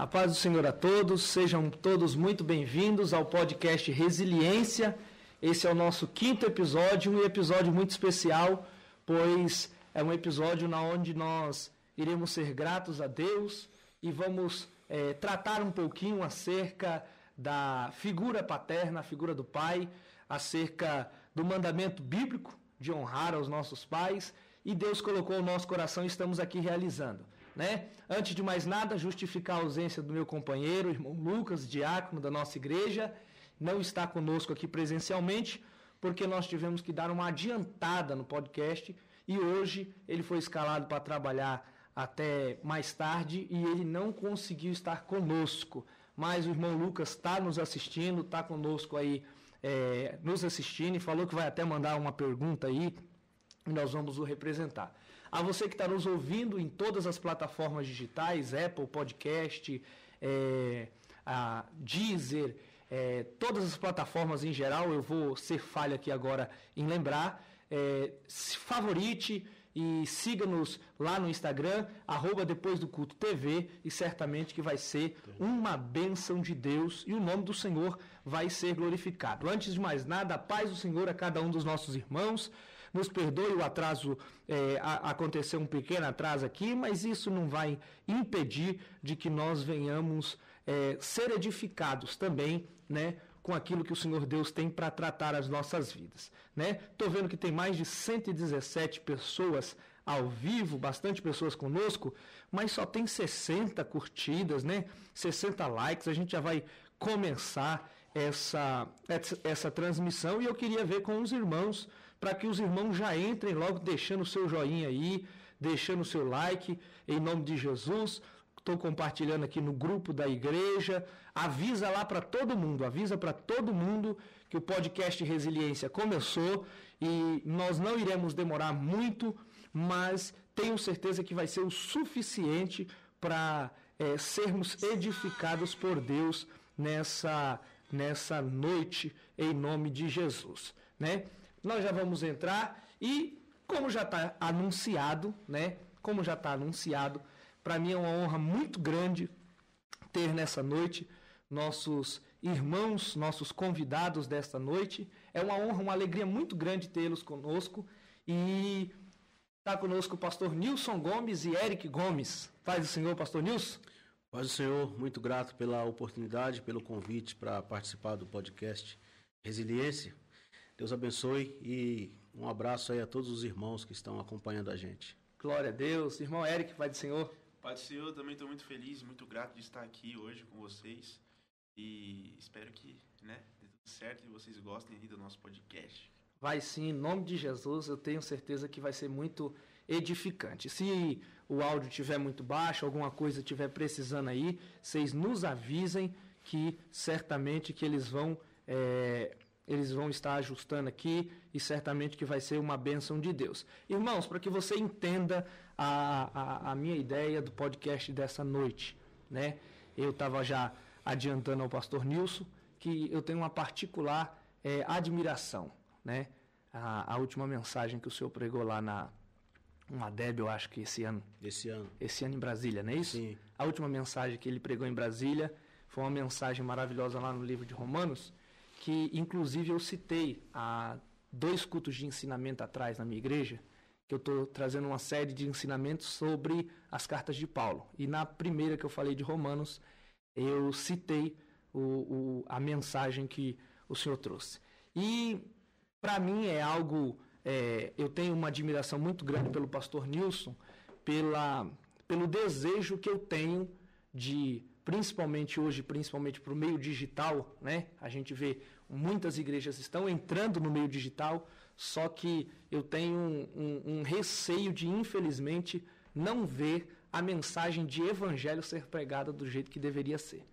A paz do Senhor a todos, sejam todos muito bem-vindos ao podcast Resiliência. Esse é o nosso quinto episódio, um episódio muito especial, pois é um episódio na onde nós iremos ser gratos a Deus e vamos é, tratar um pouquinho acerca da figura paterna, a figura do pai, acerca do mandamento bíblico de honrar aos nossos pais e Deus colocou o nosso coração e estamos aqui realizando. Né? Antes de mais nada, justificar a ausência do meu companheiro, irmão Lucas, diácono da nossa igreja, não está conosco aqui presencialmente, porque nós tivemos que dar uma adiantada no podcast e hoje ele foi escalado para trabalhar até mais tarde e ele não conseguiu estar conosco. Mas o irmão Lucas está nos assistindo, está conosco aí, é, nos assistindo e falou que vai até mandar uma pergunta aí e nós vamos o representar. A você que está nos ouvindo em todas as plataformas digitais, Apple Podcast, é, a Deezer, é, todas as plataformas em geral, eu vou ser falha aqui agora em lembrar. É, favorite e siga-nos lá no Instagram, arroba depois do culto TV, e certamente que vai ser uma bênção de Deus e o nome do Senhor vai ser glorificado. Antes de mais nada, a paz do Senhor a cada um dos nossos irmãos. Nos perdoe o atraso, é, aconteceu um pequeno atraso aqui, mas isso não vai impedir de que nós venhamos é, ser edificados também, né? com aquilo que o Senhor Deus tem para tratar as nossas vidas, né? Tô vendo que tem mais de 117 pessoas ao vivo, bastante pessoas conosco, mas só tem 60 curtidas, né? 60 likes. A gente já vai começar essa, essa, essa transmissão e eu queria ver com os irmãos, para que os irmãos já entrem logo deixando o seu joinha aí, deixando o seu like, em nome de Jesus. Estou compartilhando aqui no grupo da igreja. Avisa lá para todo mundo, avisa para todo mundo que o podcast Resiliência começou e nós não iremos demorar muito, mas tenho certeza que vai ser o suficiente para é, sermos edificados por Deus nessa nessa noite em nome de Jesus, né? Nós já vamos entrar e como já está anunciado, né? Como já está anunciado, para mim é uma honra muito grande ter nessa noite nossos irmãos, nossos convidados desta noite. É uma honra, uma alegria muito grande tê-los conosco e está conosco o pastor Nilson Gomes e Eric Gomes. Paz do Senhor, pastor Nilson. Paz do Senhor, muito grato pela oportunidade, pelo convite para participar do podcast Resiliência. Deus abençoe e um abraço aí a todos os irmãos que estão acompanhando a gente. Glória a Deus. Irmão Eric, Pai do Senhor. Pai do Senhor, também estou muito feliz, muito grato de estar aqui hoje com vocês. E espero que né, dê tudo certo e vocês gostem aí do nosso podcast. Vai sim, em nome de Jesus, eu tenho certeza que vai ser muito edificante. Se o áudio estiver muito baixo, alguma coisa estiver precisando aí, vocês nos avisem que certamente que eles vão é, eles vão estar ajustando aqui e certamente que vai ser uma bênção de Deus. Irmãos, para que você entenda a, a, a, minha ideia do podcast dessa noite, né? Eu estava já adiantando ao pastor Nilson que eu tenho uma particular é, admiração né? A, a, última mensagem que o senhor pregou lá na uma Deb, eu acho que esse ano. Esse ano. Esse ano em Brasília, não é isso? Sim. A última mensagem que ele pregou em Brasília foi uma mensagem maravilhosa lá no livro de Romanos, que inclusive eu citei há dois cultos de ensinamento atrás na minha igreja, que eu estou trazendo uma série de ensinamentos sobre as cartas de Paulo. E na primeira que eu falei de Romanos, eu citei o, o, a mensagem que o senhor trouxe. E para mim é algo. É, eu tenho uma admiração muito grande pelo pastor Nilson, pela, pelo desejo que eu tenho de, principalmente hoje, principalmente para o meio digital, né? A gente vê muitas igrejas estão entrando no meio digital, só que eu tenho um, um, um receio de, infelizmente, não ver a mensagem de evangelho ser pregada do jeito que deveria ser,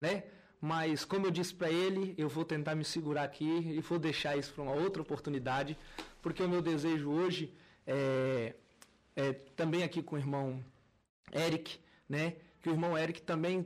né? Mas, como eu disse para ele, eu vou tentar me segurar aqui e vou deixar isso para uma outra oportunidade, porque o meu desejo hoje é, é também aqui com o irmão Eric, né? Que o irmão Eric também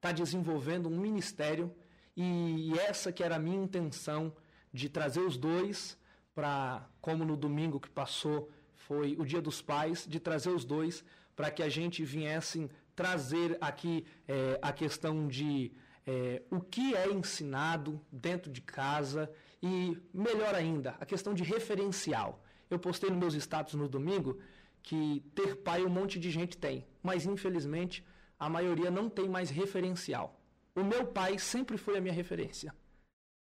está desenvolvendo um ministério e essa que era a minha intenção de trazer os dois para, como no domingo que passou foi o Dia dos Pais, de trazer os dois para que a gente viesse trazer aqui é, a questão de é, o que é ensinado dentro de casa e, melhor ainda, a questão de referencial. Eu postei nos meus status no domingo que ter pai um monte de gente tem, mas infelizmente a maioria não tem mais referencial. O meu pai sempre foi a minha referência.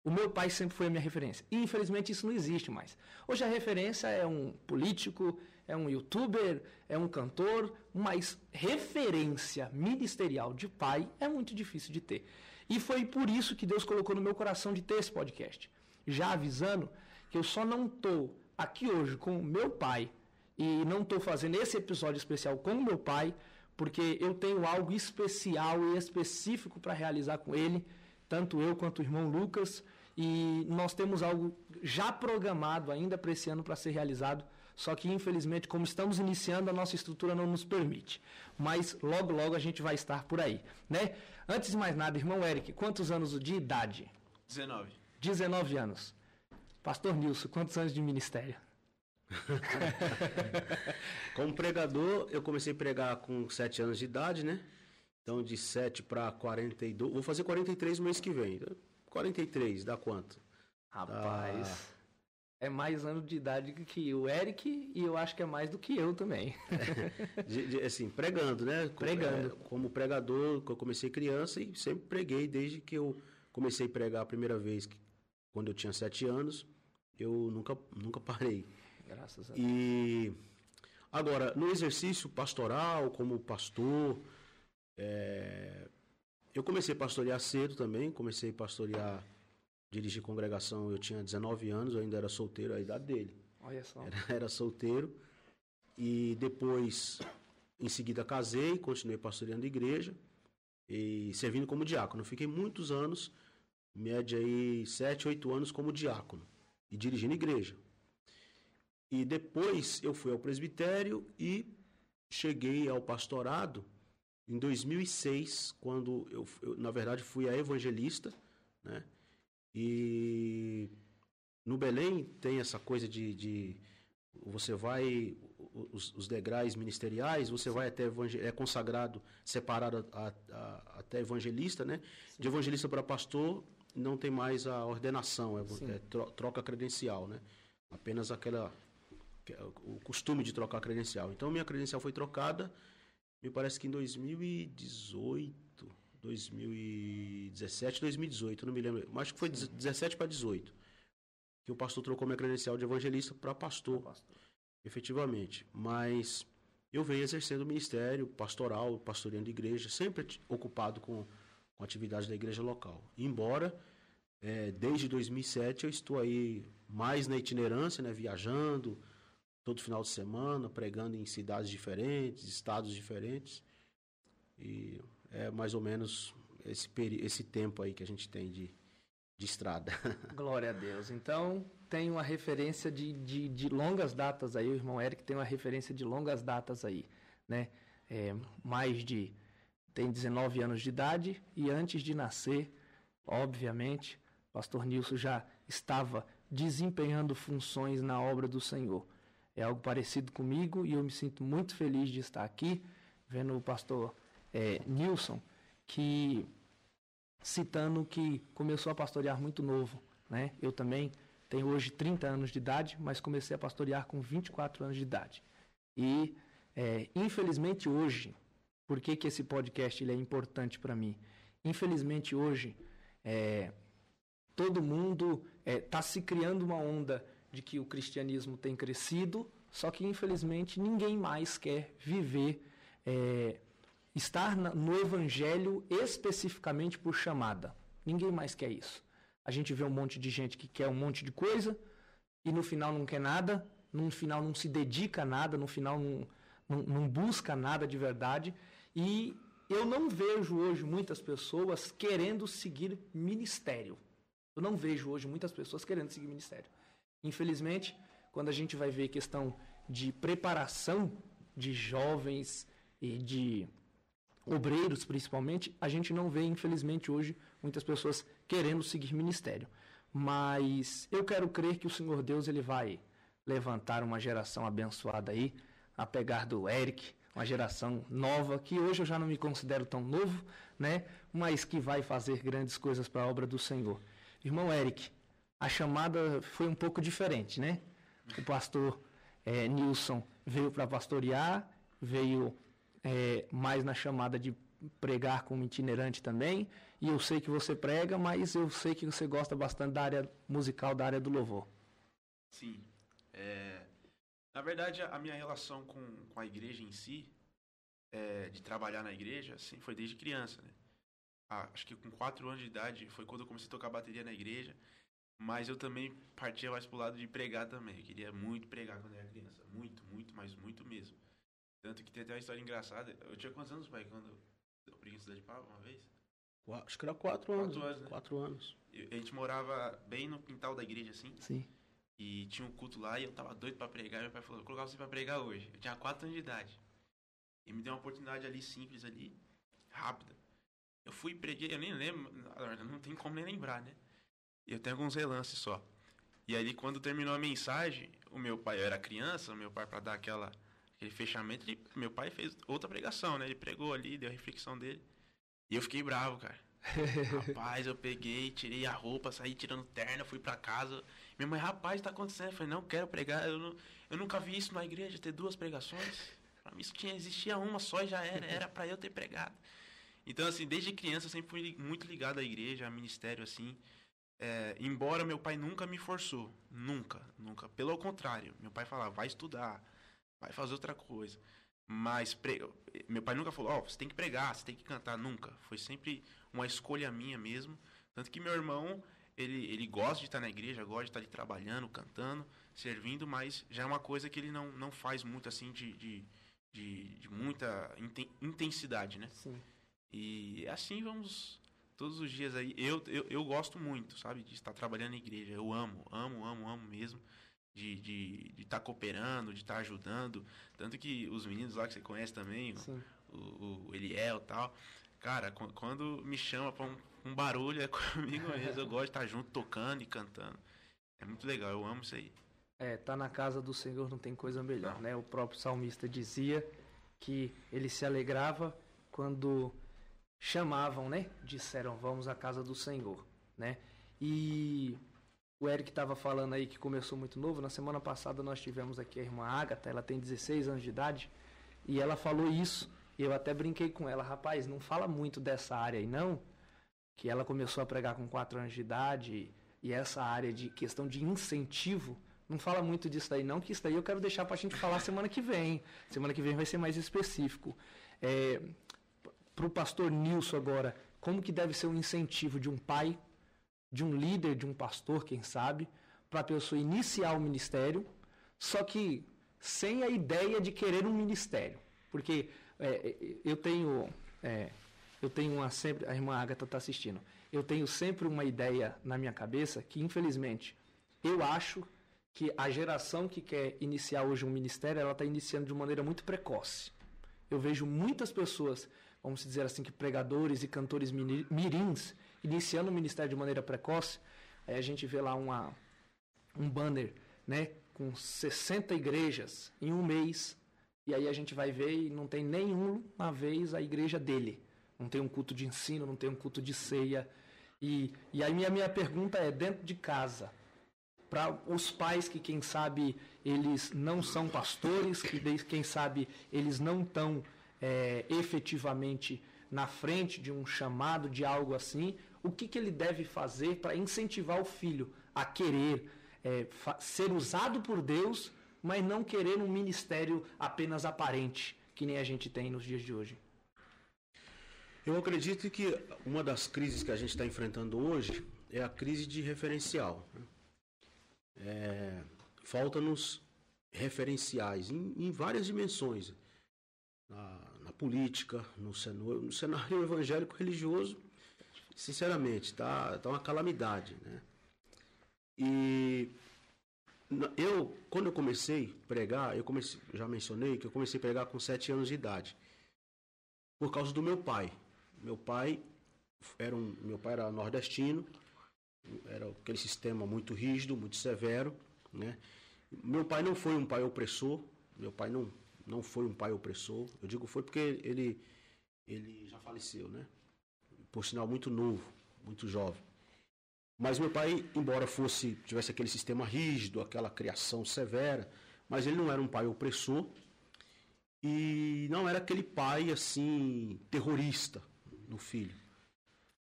O meu pai sempre foi a minha referência. E infelizmente isso não existe mais. Hoje a referência é um político, é um youtuber, é um cantor, mas referência ministerial de pai é muito difícil de ter. E foi por isso que Deus colocou no meu coração de ter esse podcast. Já avisando que eu só não estou aqui hoje com o meu pai e não estou fazendo esse episódio especial com o meu pai, porque eu tenho algo especial e específico para realizar com ele, tanto eu quanto o irmão Lucas, e nós temos algo já programado ainda para esse ano para ser realizado, só que infelizmente, como estamos iniciando, a nossa estrutura não nos permite. Mas logo, logo a gente vai estar por aí, né? Antes de mais nada, irmão Eric, quantos anos de idade? 19. 19 anos. Pastor Nilson, quantos anos de ministério? Como pregador, eu comecei a pregar com 7 anos de idade, né? Então, de 7 para 42. Vou fazer 43 no mês que vem. 43, dá quanto? Rapaz. É mais anos de idade que o Eric e eu acho que é mais do que eu também. de, de, assim, pregando, né? Pregando. É, como pregador, eu comecei criança e sempre preguei desde que eu comecei a pregar a primeira vez, quando eu tinha sete anos. Eu nunca, nunca parei. Graças a Deus. E agora, no exercício pastoral, como pastor, é, eu comecei a pastorear cedo também, comecei a pastorear, dirigir congregação, eu tinha 19 anos, eu ainda era solteiro, a idade dele. Olha só. Era, era solteiro. E depois, em seguida, casei, continuei pastoreando igreja e servindo como diácono. Fiquei muitos anos, média aí 7, 8 anos como diácono e dirigindo igreja. E depois eu fui ao presbitério e cheguei ao pastorado em 2006, quando eu, eu, na verdade, fui a evangelista, né? E no Belém tem essa coisa de, de você vai os, os, degraus ministeriais, você vai até é consagrado, separado a, a, até evangelista, né? Sim. De evangelista para pastor não tem mais a ordenação, é, é troca credencial, né? Apenas aquela o costume de trocar credencial. Então minha credencial foi trocada me parece que em 2018, 2017, 2018, não me lembro, mas acho que foi Sim. 17 para 18, que o pastor trocou minha credencial de evangelista para pastor, pastor, efetivamente. Mas eu venho exercendo o ministério pastoral, pastoreando igreja, sempre ocupado com, com atividades da igreja local. Embora é, desde 2007 eu estou aí mais na itinerância, né, viajando, todo final de semana, pregando em cidades diferentes, estados diferentes. E é mais ou menos esse, esse tempo aí que a gente tem de, de estrada. Glória a Deus. Então, tem uma referência de, de, de, longas datas aí, o irmão Eric tem uma referência de longas datas aí, né? É, mais de. tem 19 anos de idade e antes de nascer, obviamente, pastor Nilson já estava desempenhando funções na obra do Senhor é algo parecido comigo e eu me sinto muito feliz de estar aqui vendo o pastor é, Nilson, que citando que começou a pastorear muito novo. Né? Eu também tenho hoje 30 anos de idade, mas comecei a pastorear com 24 anos de idade. E, é, infelizmente, hoje, por que, que esse podcast ele é importante para mim? Infelizmente, hoje, é, todo mundo está é, se criando uma onda de que o cristianismo tem crescido, só que infelizmente ninguém mais quer viver, é, estar no evangelho especificamente por chamada. Ninguém mais quer isso. A gente vê um monte de gente que quer um monte de coisa e no final não quer nada, no final não se dedica a nada, no final não, não, não busca nada de verdade. E eu não vejo hoje muitas pessoas querendo seguir ministério. Eu não vejo hoje muitas pessoas querendo seguir ministério. Infelizmente, quando a gente vai ver questão de preparação de jovens e de obreiros principalmente, a gente não vê, infelizmente, hoje muitas pessoas querendo seguir ministério. Mas eu quero crer que o Senhor Deus ele vai levantar uma geração abençoada aí, a pegar do Eric, uma geração nova, que hoje eu já não me considero tão novo, né? Mas que vai fazer grandes coisas para a obra do Senhor. Irmão Eric, a chamada foi um pouco diferente, né? O pastor é, Nilson veio para pastorear, veio é, mais na chamada de pregar como itinerante também. E eu sei que você prega, mas eu sei que você gosta bastante da área musical, da área do louvor. Sim. É, na verdade, a minha relação com, com a igreja em si, é, de trabalhar na igreja, assim, foi desde criança, né? Ah, acho que com quatro anos de idade foi quando eu comecei a tocar bateria na igreja. Mas eu também partia mais pro lado de pregar também. Eu queria muito pregar quando eu era criança. Muito, muito, mas muito mesmo. Tanto que tem até uma história engraçada. Eu tinha quantos anos, pai, quando eu preguei em Cidade de Pau uma vez? Acho que era quatro anos. Quatro anos, né? Quatro anos. Eu- a gente morava bem no quintal da igreja, assim. Sim. E tinha um culto lá e eu tava doido pra pregar. E meu pai falou: vou colocar você pra pregar hoje. Eu tinha 4 anos de idade. E me deu uma oportunidade ali, simples ali, rápida. Eu fui e preguei, eu nem lembro, não tem como nem lembrar, né? E eu tenho alguns relances só. E aí, quando terminou a mensagem, o meu pai, eu era criança, o meu pai, pra dar aquela, aquele fechamento, ele, meu pai fez outra pregação, né? Ele pregou ali, deu a reflexão dele. E eu fiquei bravo, cara. Rapaz, eu peguei, tirei a roupa, saí tirando terno, fui pra casa. Minha mãe, rapaz, tá acontecendo? Eu falei, não quero pregar. Eu, não- eu nunca vi isso na igreja, ter duas pregações. Pra mim, isso tinha, existia uma só e já era. Era pra eu ter pregado. Então, assim, desde criança eu sempre fui muito ligado à igreja, a ministério, assim. É, embora meu pai nunca me forçou. Nunca, nunca. Pelo contrário, meu pai falava, vai estudar, vai fazer outra coisa. Mas pre- meu pai nunca falou, ó, você tem que pregar, você tem que cantar. Nunca. Foi sempre uma escolha minha mesmo. Tanto que meu irmão, ele, ele gosta de estar na igreja, gosta de estar ali trabalhando, cantando, servindo, mas já é uma coisa que ele não, não faz muito assim de, de, de, de muita inten- intensidade, né? Sim. E assim vamos todos os dias aí. Eu, eu, eu gosto muito, sabe, de estar trabalhando na igreja. Eu amo, amo, amo, amo mesmo. De estar de, de estar cooperando, de estar ajudando. Tanto que os meninos lá que você conhece também, o- Sim. o, o Eliel e tal. Cara, qu- quando me chama pra um, um barulho é comigo mesmo. Eu gosto de estar junto, tocando e cantando. É muito legal, eu amo isso aí. É, tá na casa do Senhor não tem coisa melhor, Não. né? O próprio salmista dizia que ele se alegrava quando chamavam, né? Disseram, vamos à casa do Senhor, né? E o Eric estava falando aí que começou muito novo. Na semana passada nós tivemos aqui a irmã Agatha, ela tem 16 anos de idade, e ela falou isso. E eu até brinquei com ela, rapaz, não fala muito dessa área aí não, que ela começou a pregar com 4 anos de idade, e essa área de questão de incentivo, não fala muito disso daí não, que isso daí eu quero deixar pra gente falar semana que vem. Semana que vem vai ser mais específico. É, para o pastor Nilson agora, como que deve ser um incentivo de um pai, de um líder, de um pastor, quem sabe, para a pessoa iniciar o ministério, só que sem a ideia de querer um ministério. Porque é, eu tenho. é, eu tenho uma sempre. A irmã Agatha está assistindo. Eu tenho sempre uma ideia na minha cabeça que, infelizmente, eu acho que a geração que quer iniciar hoje um ministério, ela está iniciando de maneira muito precoce. Eu vejo muitas pessoas, vamos dizer assim, que pregadores e cantores mirins, iniciando o ministério de maneira precoce. Aí a gente vê lá uma, um banner, né, com 60 igrejas em um mês. E aí a gente vai ver e não tem nenhuma vez a igreja dele. Não tem um culto de ensino, não tem um culto de ceia. E, e aí minha, minha pergunta é, dentro de casa, para os pais que, quem sabe, eles não são pastores, que quem sabe eles não estão é, efetivamente na frente de um chamado, de algo assim, o que, que ele deve fazer para incentivar o filho a querer é, ser usado por Deus, mas não querer um ministério apenas aparente, que nem a gente tem nos dias de hoje? Eu acredito que uma das crises que a gente está enfrentando hoje é a crise de referencial. né? É, Falta-nos referenciais em, em várias dimensões. Na, na política, no, ceno- no cenário evangélico religioso, sinceramente, está tá uma calamidade. Né? E eu, quando eu comecei a pregar, eu comecei, já mencionei que eu comecei a pregar com sete anos de idade. Por causa do meu pai. Meu pai era um, meu pai era nordestino, era aquele sistema muito rígido, muito severo, né? Meu pai não foi um pai opressor, meu pai não não foi um pai opressor. Eu digo foi porque ele, ele já faleceu, né? Por sinal, muito novo, muito jovem. Mas meu pai, embora fosse tivesse aquele sistema rígido, aquela criação severa, mas ele não era um pai opressor e não era aquele pai assim terrorista no filho.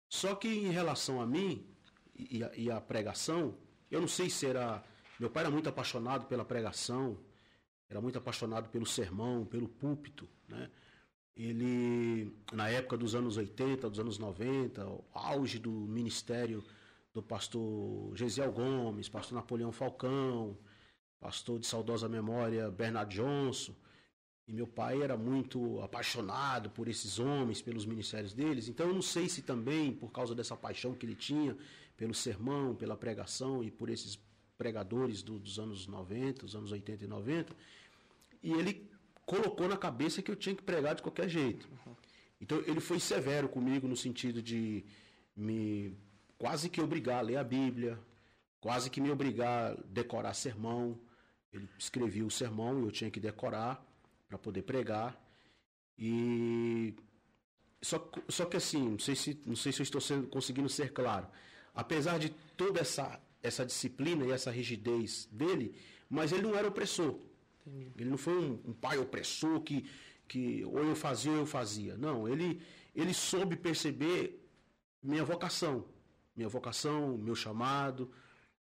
Só que em relação a mim e a, e a pregação, eu não sei se era meu pai era muito apaixonado pela pregação, era muito apaixonado pelo sermão, pelo púlpito, né? Ele, na época dos anos 80, dos anos 90, o auge do ministério do pastor Gesiel Gomes, pastor Napoleão Falcão, pastor de saudosa memória Bernard Johnson. E meu pai era muito apaixonado por esses homens, pelos ministérios deles. Então eu não sei se também, por causa dessa paixão que ele tinha pelo sermão, pela pregação e por esses pregadores do, dos anos 90, dos anos 80 e 90, e ele colocou na cabeça que eu tinha que pregar de qualquer jeito. Então ele foi severo comigo no sentido de me quase que obrigar a ler a Bíblia, quase que me obrigar a decorar sermão. Ele escrevia o sermão e eu tinha que decorar para poder pregar. E só, só que assim, não sei se não sei se eu estou sendo, conseguindo ser claro. Apesar de toda essa essa disciplina e essa rigidez dele, mas ele não era opressor. Entendi. Ele não foi um, um, pai opressor que, que ou eu fazia ou eu fazia. Não, ele, ele soube perceber minha vocação, minha vocação, meu chamado,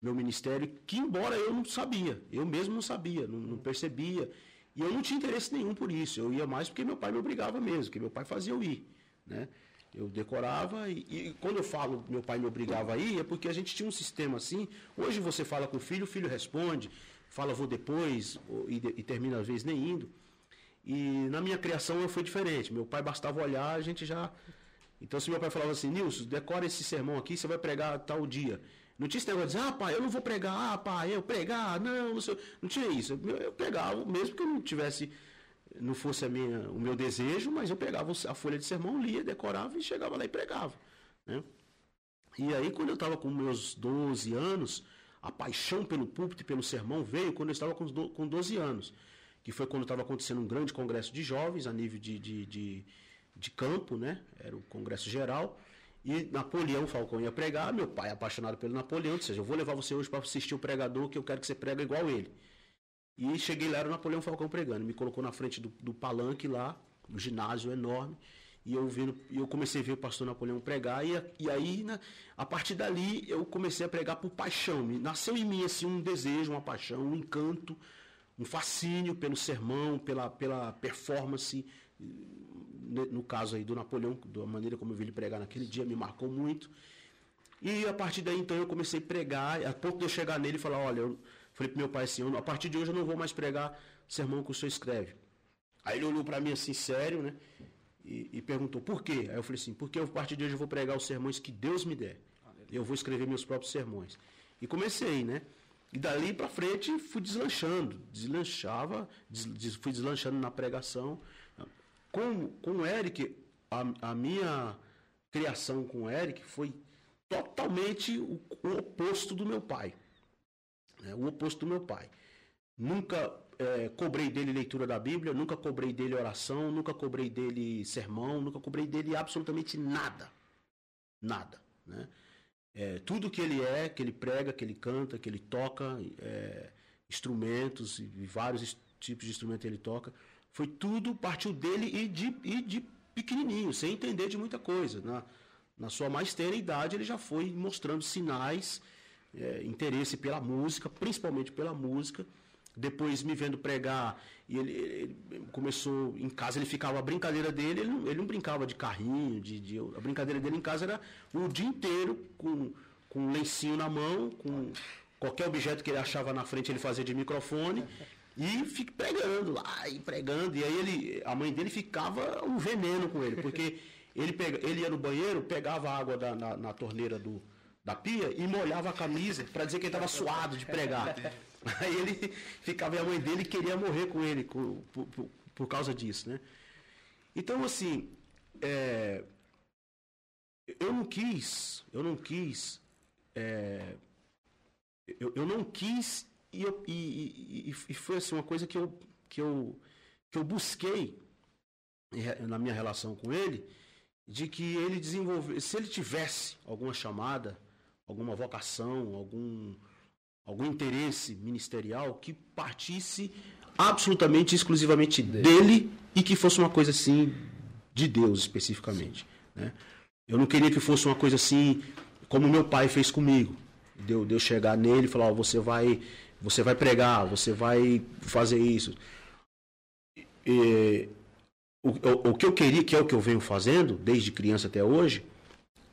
meu ministério, que embora eu não sabia, eu mesmo não sabia, não, não percebia, e eu não tinha interesse nenhum por isso. Eu ia mais porque meu pai me obrigava mesmo, porque meu pai fazia eu ir, né? Eu decorava e, e, quando eu falo meu pai me obrigava a ir, é porque a gente tinha um sistema assim. Hoje você fala com o filho, o filho responde, fala vou depois e, e termina às vezes nem indo. E na minha criação foi diferente. Meu pai bastava olhar, a gente já. Então se meu pai falava assim, Nilson, decora esse sermão aqui, você vai pregar tal dia. Não tinha esse negócio de dizer, ah, pai, eu não vou pregar, ah, pai, eu pregar, não, não sei. Não tinha isso. Eu, eu mesmo que eu não tivesse não fosse a minha, o meu desejo, mas eu pegava a folha de sermão, lia, decorava e chegava lá e pregava. Né? E aí, quando eu estava com meus 12 anos, a paixão pelo púlpito e pelo sermão veio quando eu estava com, com 12 anos, que foi quando estava acontecendo um grande congresso de jovens a nível de, de, de, de campo, né? era o congresso geral, e Napoleão Falcão ia pregar, meu pai apaixonado pelo Napoleão, disse, eu vou levar você hoje para assistir o pregador, que eu quero que você prega igual ele. E cheguei lá, era o Napoleão Falcão pregando. Me colocou na frente do, do palanque lá, um ginásio enorme. E eu, vendo, eu comecei a ver o pastor Napoleão pregar. E, e aí, na, a partir dali, eu comecei a pregar por paixão. Nasceu em mim assim, um desejo, uma paixão, um encanto, um fascínio pelo sermão, pela, pela performance. No caso aí do Napoleão, da maneira como eu vi ele pregar naquele dia, me marcou muito. E a partir daí, então, eu comecei a pregar, a ponto de eu chegar nele e falar: olha, eu, Falei pro meu pai assim, a partir de hoje eu não vou mais pregar sermão que o senhor escreve. Aí ele olhou para mim assim, sério, né? E, e, perguntou, por quê? Aí eu falei assim, porque a partir de hoje eu vou pregar os sermões que Deus me der. Eu vou escrever meus próprios sermões. E comecei, né? E dali para frente fui deslanchando, deslanchava, des, fui deslanchando na pregação. Com, com o Eric, a, a minha criação com o Eric foi totalmente o, o oposto do meu pai. É o oposto do meu pai. Nunca é, cobrei dele leitura da Bíblia, nunca cobrei dele oração, nunca cobrei dele sermão, nunca cobrei dele absolutamente nada. Nada. Né? É, tudo que ele é, que ele prega, que ele canta, que ele toca, é, instrumentos e vários tipos de instrumento ele toca, foi tudo, partiu dele e de, e de pequenininho, sem entender de muita coisa. Na, na sua mais tenra idade, ele já foi mostrando sinais é, interesse pela música, principalmente pela música. Depois me vendo pregar, e ele, ele, começou em casa, ele ficava a brincadeira dele, ele não, ele não brincava de carrinho, de, de, a brincadeira dele em casa era o dia inteiro com, com um lencinho na mão, com qualquer objeto que ele achava na frente ele fazia de microfone e fica pregando lá e pregando e aí ele a mãe dele ficava um veneno com ele porque ele pega, ele ia no banheiro pegava água da, na, na torneira do, da pia e molhava a camisa para dizer que ele estava suado de pregar. Aí ele ficava e a mãe dele queria morrer com ele por, por, por causa disso, né? Então, assim, é, eu não quis, eu não quis, é, eu, eu não quis e, eu, e, e, e, foi assim uma coisa que eu, que eu que eu busquei na minha relação com ele, de que ele desenvolvesse, se ele tivesse alguma chamada, alguma vocação, algum, algum interesse ministerial, que partisse absolutamente, exclusivamente dele e que fosse uma coisa assim de Deus especificamente. Né? Eu não queria que fosse uma coisa assim como meu pai fez comigo. Deu, de eu chegar nele e falar, oh, você vai, você vai pregar, você vai fazer isso. E, o, o, o, que eu queria, que é o que eu venho fazendo, desde criança até hoje,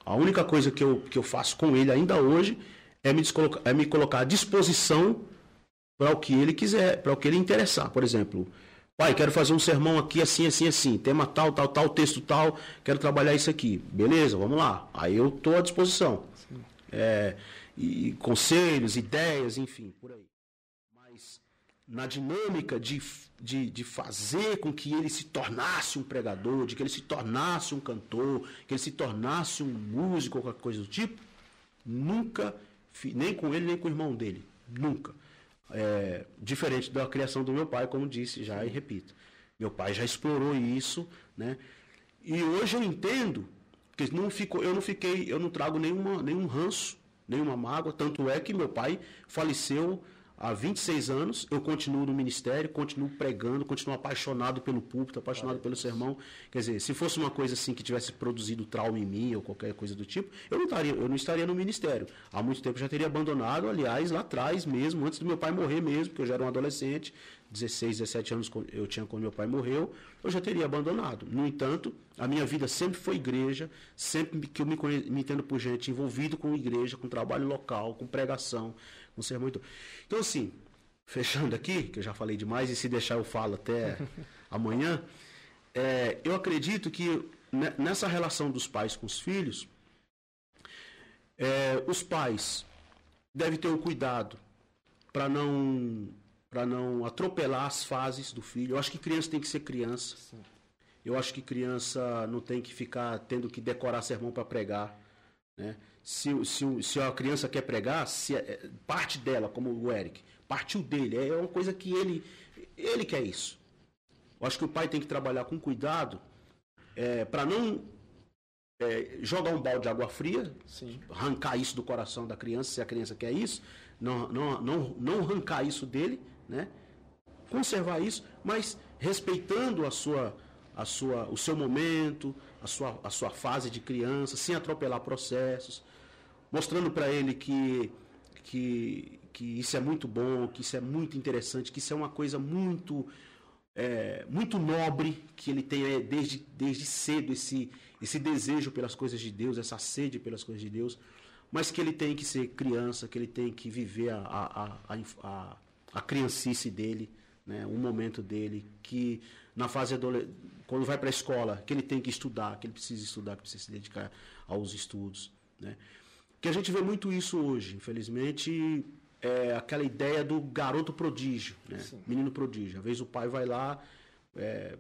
a única coisa que eu, que eu faço com ele ainda hoje é me, é me colocar à disposição para o que ele quiser, para o que ele interessar. Por exemplo, pai, quero fazer um sermão aqui assim, assim, assim, tema tal, tal, tal, texto tal, quero trabalhar isso aqui. Beleza, vamos lá. Aí eu estou à disposição. É, e conselhos, ideias, enfim, por aí. Mas na dinâmica de, de, de fazer com que ele se tornasse um pregador, de que ele se tornasse um cantor, que ele se tornasse um músico, qualquer coisa do tipo, nunca, nem com ele, nem com o irmão dele. Nunca. É, diferente da criação do meu pai, como disse já e repito. Meu pai já explorou isso, né? E hoje eu entendo que não ficou, eu não fiquei, eu não trago nenhuma, nenhum ranço nenhuma mágoa. Tanto é que meu pai faleceu há 26 anos, eu continuo no ministério, continuo pregando, continuo apaixonado pelo púlpito, apaixonado pelo sermão. Quer dizer, se fosse uma coisa assim que tivesse produzido trauma em mim ou qualquer coisa do tipo, eu não estaria, eu não estaria no ministério. Há muito tempo eu já teria abandonado, aliás, lá atrás mesmo, antes do meu pai morrer mesmo, porque eu já era um adolescente, 16, 17 anos eu tinha quando meu pai morreu, eu já teria abandonado. No entanto, a minha vida sempre foi igreja, sempre que eu me, me entendo por gente envolvido com igreja, com trabalho local, com pregação, com sermão. Então, assim, fechando aqui, que eu já falei demais, e se deixar eu falo até amanhã, é, eu acredito que nessa relação dos pais com os filhos, é, os pais devem ter o cuidado para não para não atropelar as fases do filho. Eu acho que criança tem que ser criança. Sim. Eu acho que criança não tem que ficar tendo que decorar sermão para pregar. Né? Se, se, se a criança quer pregar, se é, parte dela, como o Eric, partiu dele. É uma coisa que ele, ele quer isso. Eu acho que o pai tem que trabalhar com cuidado é, para não é, jogar um balde de água fria, Sim. arrancar isso do coração da criança, se a criança quer isso, não, não, não, não arrancar isso dele, né? Conservar isso, mas respeitando a sua, a sua, o seu momento, a sua, a sua fase de criança, sem atropelar processos, mostrando para ele que, que, que isso é muito bom, que isso é muito interessante, que isso é uma coisa muito é, muito nobre, que ele tem desde, desde cedo esse, esse desejo pelas coisas de Deus, essa sede pelas coisas de Deus, mas que ele tem que ser criança, que ele tem que viver a, a, a, a criancice dele, né, um momento dele, que na fase adolescente, quando vai para a escola, que ele tem que estudar, que ele precisa estudar, que precisa se dedicar aos estudos. Né. Que a gente vê muito isso hoje, infelizmente, é aquela ideia do garoto prodígio, né, menino prodígio. Às vezes o pai vai lá, é,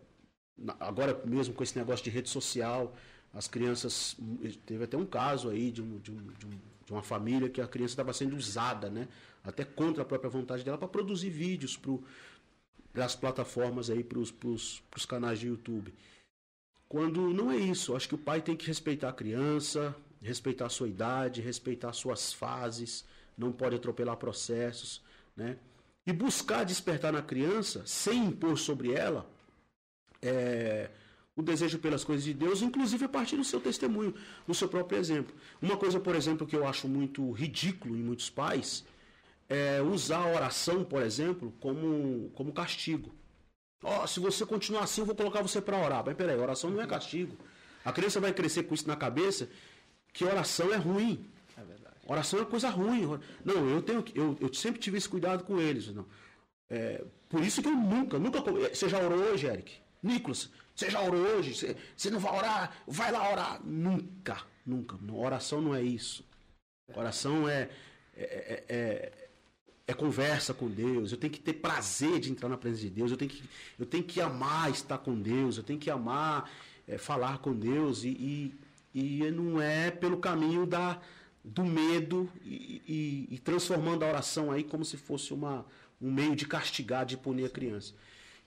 agora mesmo com esse negócio de rede social, as crianças. Teve até um caso aí de, um, de, um, de, um, de uma família que a criança estava sendo usada, né? Até contra a própria vontade dela, para produzir vídeos para as plataformas aí, para os canais de YouTube. Quando não é isso, acho que o pai tem que respeitar a criança, respeitar a sua idade, respeitar suas fases, não pode atropelar processos, né? E buscar despertar na criança, sem impor sobre ela, é, o desejo pelas coisas de Deus, inclusive a partir do seu testemunho, do seu próprio exemplo. Uma coisa, por exemplo, que eu acho muito ridículo em muitos pais é, usar a oração, por exemplo, como, como castigo. Ó, oh, se você continuar assim, eu vou colocar você para orar. Mas peraí, oração não é castigo. A criança vai crescer com isso na cabeça, que oração é ruim. É verdade. Oração é coisa ruim. Não, eu tenho eu, eu sempre tive esse cuidado com eles. Não. É, por isso que eu nunca, nunca. Você já orou hoje, Eric? Nicolas, você já orou hoje? Você, você não vai orar? Vai lá orar. Nunca, nunca. Oração não é isso. Oração é, é, é, é é conversa com Deus, eu tenho que ter prazer de entrar na presença de Deus, eu tenho que, eu tenho que amar estar com Deus, eu tenho que amar é, falar com Deus e, e, e, não é pelo caminho da, do medo e, e, e, transformando a oração aí como se fosse uma, um meio de castigar, de punir a criança.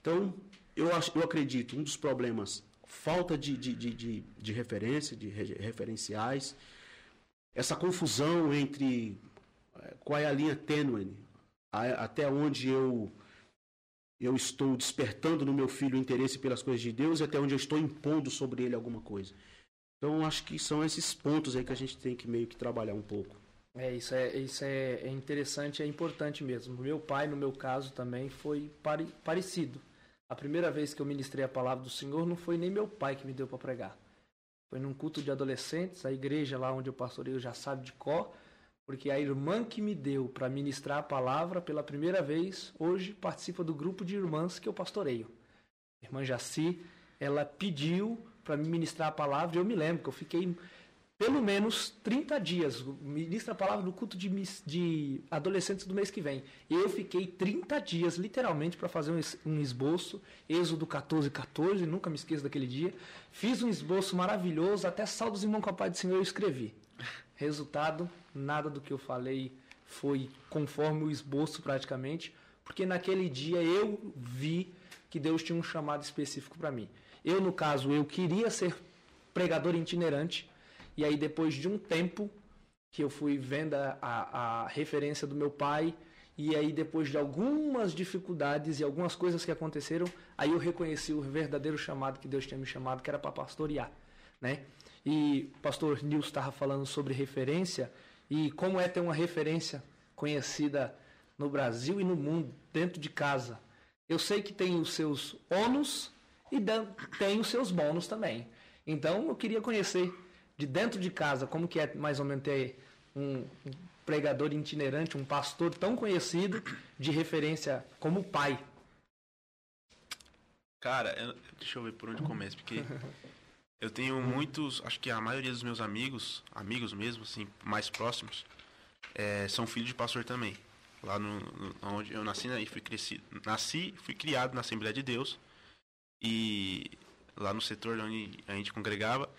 Então, eu, acho, eu acredito, um dos problemas, falta de, de, de, de, de referência, de referenciais, essa confusão entre eh, qual é a linha tênue, até onde eu eu estou despertando no meu filho o interesse pelas coisas de Deus e até onde eu estou impondo sobre ele alguma coisa. Então, acho que são esses pontos aí que a gente tem que meio que trabalhar um pouco. É, isso é, isso é, é interessante, é importante mesmo. Meu pai, no meu caso, também foi pare, parecido. A primeira vez que eu ministrei a palavra do Senhor não foi nem meu pai que me deu para pregar. Foi num culto de adolescentes, a igreja lá onde eu pastorei já sabe de cor, porque a irmã que me deu para ministrar a palavra pela primeira vez, hoje participa do grupo de irmãs que eu pastoreio. A irmã Jaci, ela pediu para me ministrar a palavra, e eu me lembro que eu fiquei pelo menos 30 dias. Ministra a palavra no culto de, de adolescentes do mês que vem. Eu fiquei 30 dias, literalmente, para fazer um, esboço. Êxodo 14, 14, nunca me esqueço daquele dia. Fiz um esboço maravilhoso, até saldos irmão com a paz do Senhor eu escrevi. Resultado, nada do que eu falei foi conforme o esboço praticamente, porque naquele dia eu vi que Deus tinha um chamado específico para mim. Eu, no caso, eu queria ser pregador itinerante, e aí, depois de um tempo que eu fui vendo a, a, referência do meu pai, e aí, depois de algumas dificuldades e algumas coisas que aconteceram, aí eu reconheci o verdadeiro chamado que Deus tinha me chamado, que era para pastorear. Né? E o pastor Nils estava falando sobre referência e como é ter uma referência conhecida no Brasil e no mundo, dentro de casa. Eu sei que tem os seus ônus e tem os seus bônus também. Então eu queria conhecer de dentro de casa, como que é mais ou menos ter um, pregador itinerante, um pastor tão conhecido de referência como pai? Cara, eu, deixa eu ver por onde começo, porque eu tenho muitos, acho que a maioria dos meus amigos, amigos mesmo, assim, mais próximos, é, são filhos de pastor também. Lá no, no, onde eu nasci né, e fui crescido. Nasci, fui criado na Assembleia de Deus. E lá no setor onde a gente congregava,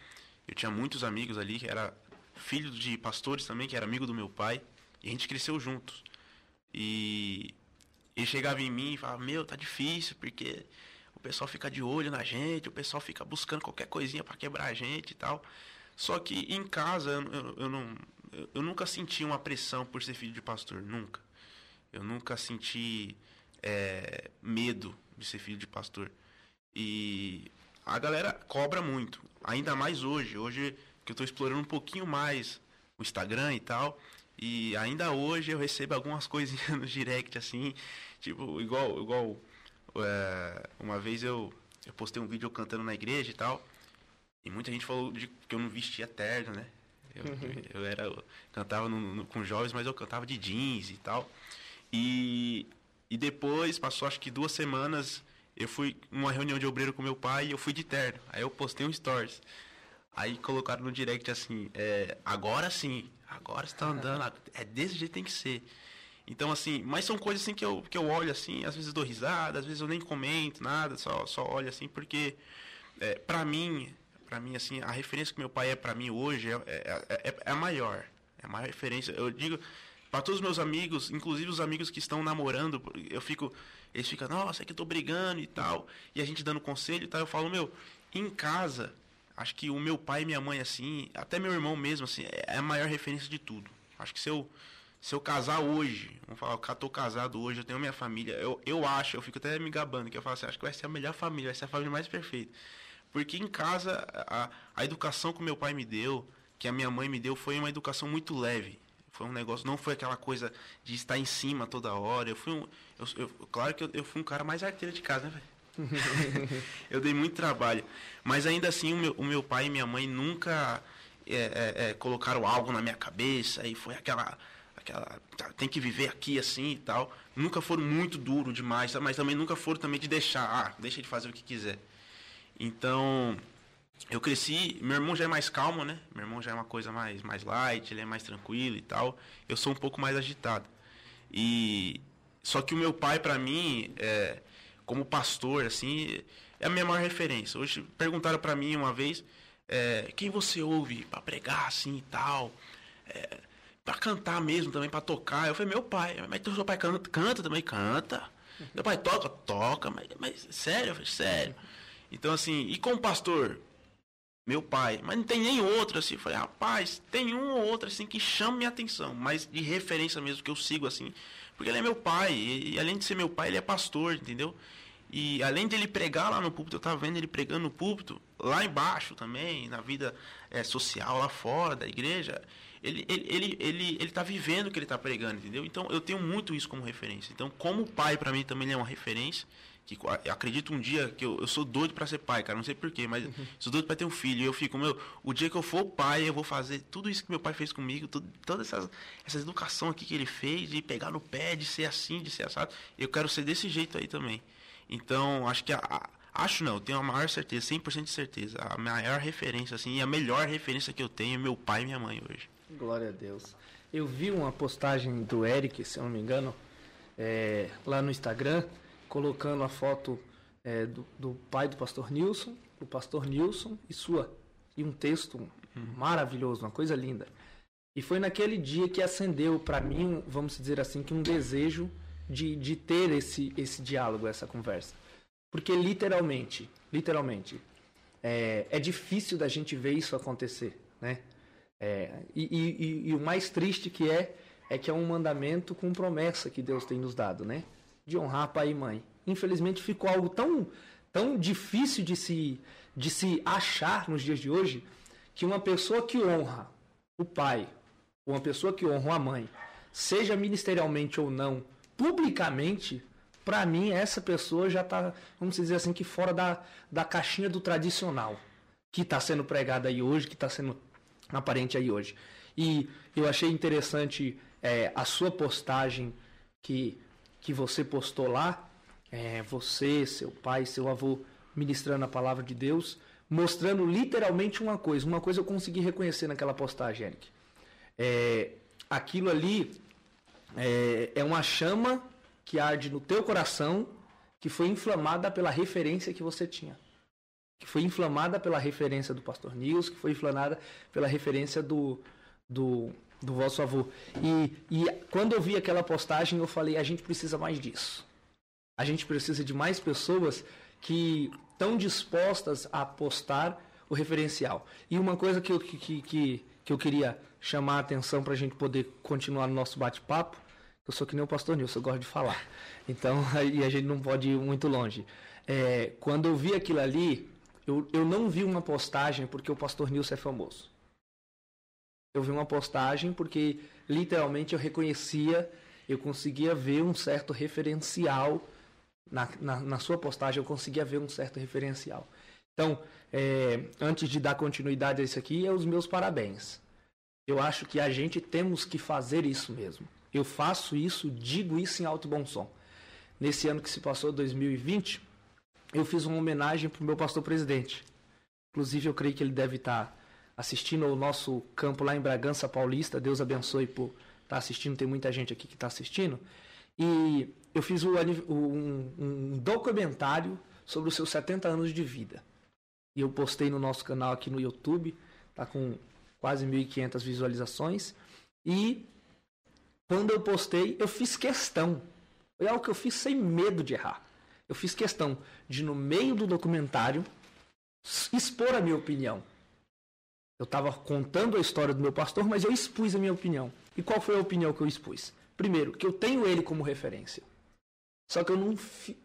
eu tinha muitos amigos ali, que era filho de pastores também, que era amigo do meu pai, e a gente cresceu juntos. E ele chegava em mim e falava: Meu, tá difícil, porque o pessoal fica de olho na gente, o pessoal fica buscando qualquer coisinha para quebrar a gente e tal. Só que em casa eu, eu, eu não, eu, nunca senti uma pressão por ser filho de pastor, nunca. Eu nunca senti é, medo de ser filho de pastor. E a galera cobra muito. Ainda mais hoje. Hoje que eu estou explorando um pouquinho mais o Instagram e tal. E ainda hoje eu recebo algumas coisinhas no direct, assim. Tipo, igual, igual é, uma vez eu, eu postei um vídeo cantando na igreja e tal. E muita gente falou de, que eu não vestia terno, né? Eu, uhum. eu era, eu cantava no, no, com jovens, mas eu cantava de jeans e tal. E, e depois, passou acho que duas semanas, eu fui numa reunião de obreiro com meu pai e eu fui de terno. Aí eu postei um stories. Aí colocaram no direct assim, é, agora sim, agora está andando, é desse jeito tem que ser. Então assim, mas são coisas assim que eu, que eu olho assim, às vezes dou risada, às vezes eu nem comento nada, só, só olho assim, porque é, para mim, para mim assim, a referência que meu pai é para mim hoje é, é, é, é, a maior. É a maior referência. Eu digo para todos os meus amigos, inclusive os amigos que estão namorando, eu fico eles ficam, nossa, é que eu tô brigando e tal. E a gente dando conselho e tal. Eu falo, meu, em casa, acho que o meu pai e minha mãe, assim, até meu irmão mesmo, assim, é a maior referência de tudo. Acho que se eu, se eu casar hoje, vamos falar, eu tô casado hoje, eu tenho minha família, eu, eu acho, eu fico até me gabando, que eu falo assim, acho que vai ser a melhor família, vai ser a família mais perfeita. Porque em casa, a, a educação que meu pai me deu, que a minha mãe me deu, foi uma educação muito leve. Foi um negócio, não foi aquela coisa de estar em cima toda hora. Eu fui um. Eu, eu, claro que eu, eu, fui um cara mais arteiro de casa, né, velho? eu dei muito trabalho. Mas ainda assim, o meu, o meu pai e minha mãe nunca é, é, é, colocaram algo na minha cabeça e foi aquela. Aquela tá, tem que viver aqui assim e tal. Nunca foram muito duro demais, mas também nunca foram também de deixar. Ah, deixa de fazer o que quiser. Então, eu cresci, meu irmão já é mais calmo, né? Meu irmão já é uma coisa mais, mais light, ele é mais tranquilo e tal. Eu sou um pouco mais agitado. E só que o meu pai para mim, é, como pastor, assim, é a minha maior referência. Hoje perguntaram para mim uma vez, é, quem você ouve para pregar assim e tal, é, para cantar mesmo também, para tocar. Eu falei, meu pai, mas teu seu pai canta, canta também, canta. Meu pai toca, toca, mas, mas sério? Eu falei, sério. Então, assim, e com o pastor? Meu pai, mas não tem nem outro assim. Eu falei, rapaz, tem um ou outro assim que chama minha atenção, mas de referência mesmo que eu sigo assim, porque ele é meu pai, e, e além de ser meu pai, ele é pastor, entendeu? E além de ele pregar lá no púlpito, eu estava vendo ele pregando no púlpito, lá embaixo também, na vida é, social, lá fora da igreja, ele ele ele ele, ele tá vivendo o que ele está pregando, entendeu? Então eu tenho muito isso como referência. Então, como pai para mim também é uma referência que acredito um dia que eu, eu sou doido para ser pai, cara, não sei porquê, mas uhum. sou doido para ter um filho. E eu fico, meu, o dia que eu for pai, eu vou fazer tudo isso que meu pai fez comigo, tudo, toda essa, essa educação aqui que ele fez, de pegar no pé, de ser assim, de ser assado. Eu quero ser desse jeito aí também. Então, acho que a, a Acho não, tenho a maior certeza, 100% de certeza. A maior referência, assim, e a melhor referência que eu tenho é meu pai e minha mãe hoje. Glória a Deus. Eu vi uma postagem do Eric, se eu não me engano, é, lá no Instagram, colocando a foto é, do, do, pai do pastor Nilson, do pastor Nilson e sua. E um texto maravilhoso, uma coisa linda. E foi naquele dia que acendeu para mim, vamos dizer assim, que um desejo de, de ter esse, esse diálogo, essa conversa. Porque literalmente, literalmente, é, é difícil da gente ver isso acontecer, né? É, e, e, e, o mais triste que é, é que é um mandamento com promessa que Deus tem nos dado, né? De honrar pai e mãe. Infelizmente ficou algo tão, tão difícil de se, de se achar nos dias de hoje, que uma pessoa que honra o pai, uma pessoa que honra a mãe, seja ministerialmente ou não, publicamente, para mim, essa pessoa já está, vamos dizer assim, que fora da, da caixinha do tradicional que está sendo pregado aí hoje, que está sendo aparente aí hoje. E eu achei interessante é, a sua postagem que, que você postou lá, é, você, seu pai, seu avô ministrando a palavra de Deus, mostrando literalmente uma coisa. Uma coisa eu consegui reconhecer naquela postagem, Eric. É, aquilo ali é, é uma chama que arde no teu coração, que foi inflamada pela referência que você tinha. Que foi inflamada pela referência do pastor Nils, que foi inflamada pela referência do, do, do vosso avô. E, e quando eu vi aquela postagem, eu falei: a gente precisa mais disso. A gente precisa de mais pessoas que estão dispostas a postar o referencial. E uma coisa que eu, que, que, que eu queria chamar a atenção para a gente poder continuar no nosso bate-papo eu sou que nem o pastor Nilson, eu gosto de falar. Então, aí a gente não pode ir muito longe. É, quando eu vi aquilo ali, eu, eu não vi uma postagem porque o pastor Nilson é famoso. Eu vi uma postagem porque literalmente eu reconhecia, eu conseguia ver um certo referencial. Na, na, na sua postagem eu conseguia ver um certo referencial. Então, é, antes de dar continuidade a isso aqui, é os meus parabéns. Eu acho que a gente temos que fazer isso mesmo. Eu faço isso, digo isso em alto e bom som. Nesse ano que se passou, 2020, eu fiz uma homenagem para o meu pastor presidente. Inclusive, eu creio que ele deve estar assistindo o nosso campo lá em Bragança Paulista. Deus abençoe por estar assistindo, tem muita gente aqui que está assistindo. E eu fiz um, um, documentário sobre os seus 70 anos de vida. E eu postei no nosso canal aqui no YouTube, está com quase 1.500 visualizações. E quando eu postei, eu fiz questão. É algo que eu fiz sem medo de errar. Eu fiz questão de, no meio do documentário, expor a minha opinião. Eu estava contando a história do meu pastor, mas eu expus a minha opinião. E qual foi a opinião que eu expus? Primeiro, que eu tenho ele como referência. Só que eu não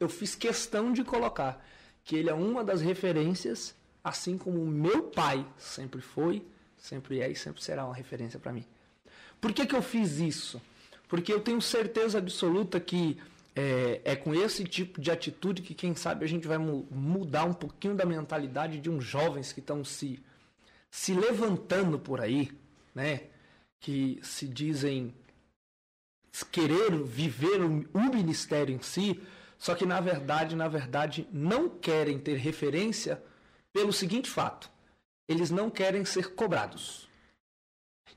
eu fiz questão de colocar que ele é uma das referências, assim como o meu pai sempre foi, sempre é e sempre será uma referência para mim. Por que, que eu fiz isso? Porque eu tenho certeza absoluta que é, é, com esse tipo de atitude que, quem sabe, a gente vai mu mudar um pouquinho da mentalidade de uns jovens que estão se, se levantando por aí, né? Que se dizem querer viver o, o ministério em si, só que na verdade, na verdade, não querem ter referência pelo seguinte fato: eles não querem ser cobrados.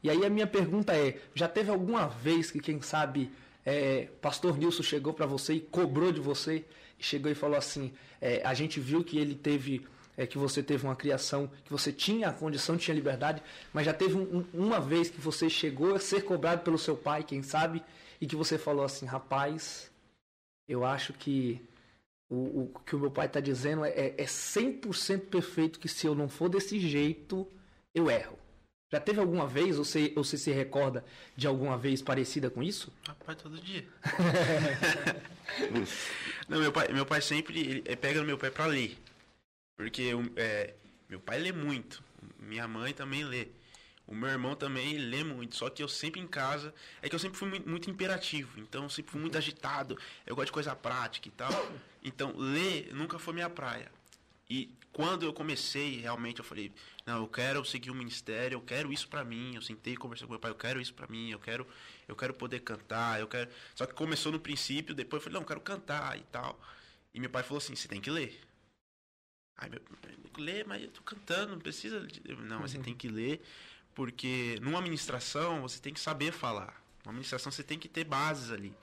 E aí a minha pergunta é: já teve alguma vez que, quem sabe, é, Pastor Nilson chegou para você e cobrou de você, e chegou e falou assim: é, a gente viu que ele teve. É, que você teve uma criação, que você tinha a condição, tinha liberdade, mas já teve um, um, uma vez que você chegou a ser cobrado pelo seu pai, quem sabe, e que você falou assim: rapaz, eu acho que o, o que o meu pai está dizendo é, é 100% perfeito que se eu não for desse jeito, eu erro. Já teve alguma vez, ou você, ou você se recorda de alguma vez parecida com isso? Rapaz, todo dia. não, meu pai, meu pai sempre ele, pega no meu pé para ler. Porque é, meu pai lê muito. Minha mãe também lê. O meu irmão também lê muito, só que eu sempre em casa. É que eu sempre fui muito, muito, imperativo, então eu sempre fui muito agitado. Eu gosto de coisa prática e tal. Então, ler nunca foi minha praia. E quando eu comecei, realmente eu falei: não, eu quero seguir o ministério, eu quero isso para mim. Eu sentei e conversei com meu pai: eu quero isso para mim, eu quero, eu quero poder cantar, eu quero. Só que começou no princípio, depois eu falei: não, eu quero cantar e tal. E meu pai falou assim: você tem que ler. Aí, meu, ler, mas eu tô cantando, não precisa. Não, mas você tem que ler porque numa administração você tem que saber falar. Numa administração você tem que ter bases ali.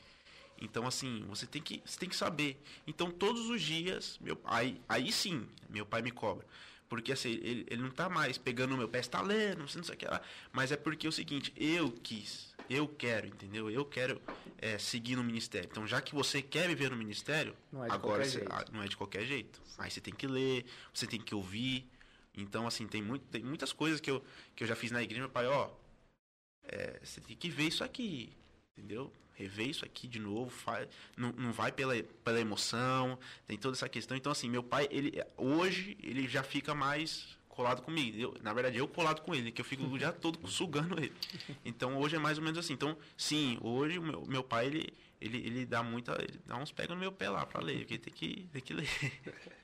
Então, assim, você tem que, você tem que saber. Então, todos os dias, meu, aí, aí sim, meu pai me cobra. Porque assim, ele, ele não está mais pegando o meu pé, está lendo, não sei, não sei o que lá. Mas é porque é o seguinte, eu quis, eu quero, entendeu? Eu quero é, seguir no ministério. Então, já que você quer viver no ministério, não é agora você, ah, não é de qualquer jeito. Aí você tem que ler, você tem que ouvir, então, assim, tem, muito, tem muitas coisas que eu, que eu já fiz na igreja. Meu pai, ó, é, você tem que ver isso aqui, entendeu? Rever isso aqui de novo, faz, não, não vai pela, pela emoção, tem toda essa questão. Então, assim, meu pai, ele hoje, ele já fica mais colado comigo. Eu, na verdade, eu colado com ele, que eu fico o dia todo sugando ele. Então, hoje é mais ou menos assim. Então, sim, hoje o meu, meu pai, ele, ele, ele dá muita. Ele dá uns pega no meu pé lá pra ler, porque tem que, tem que ler.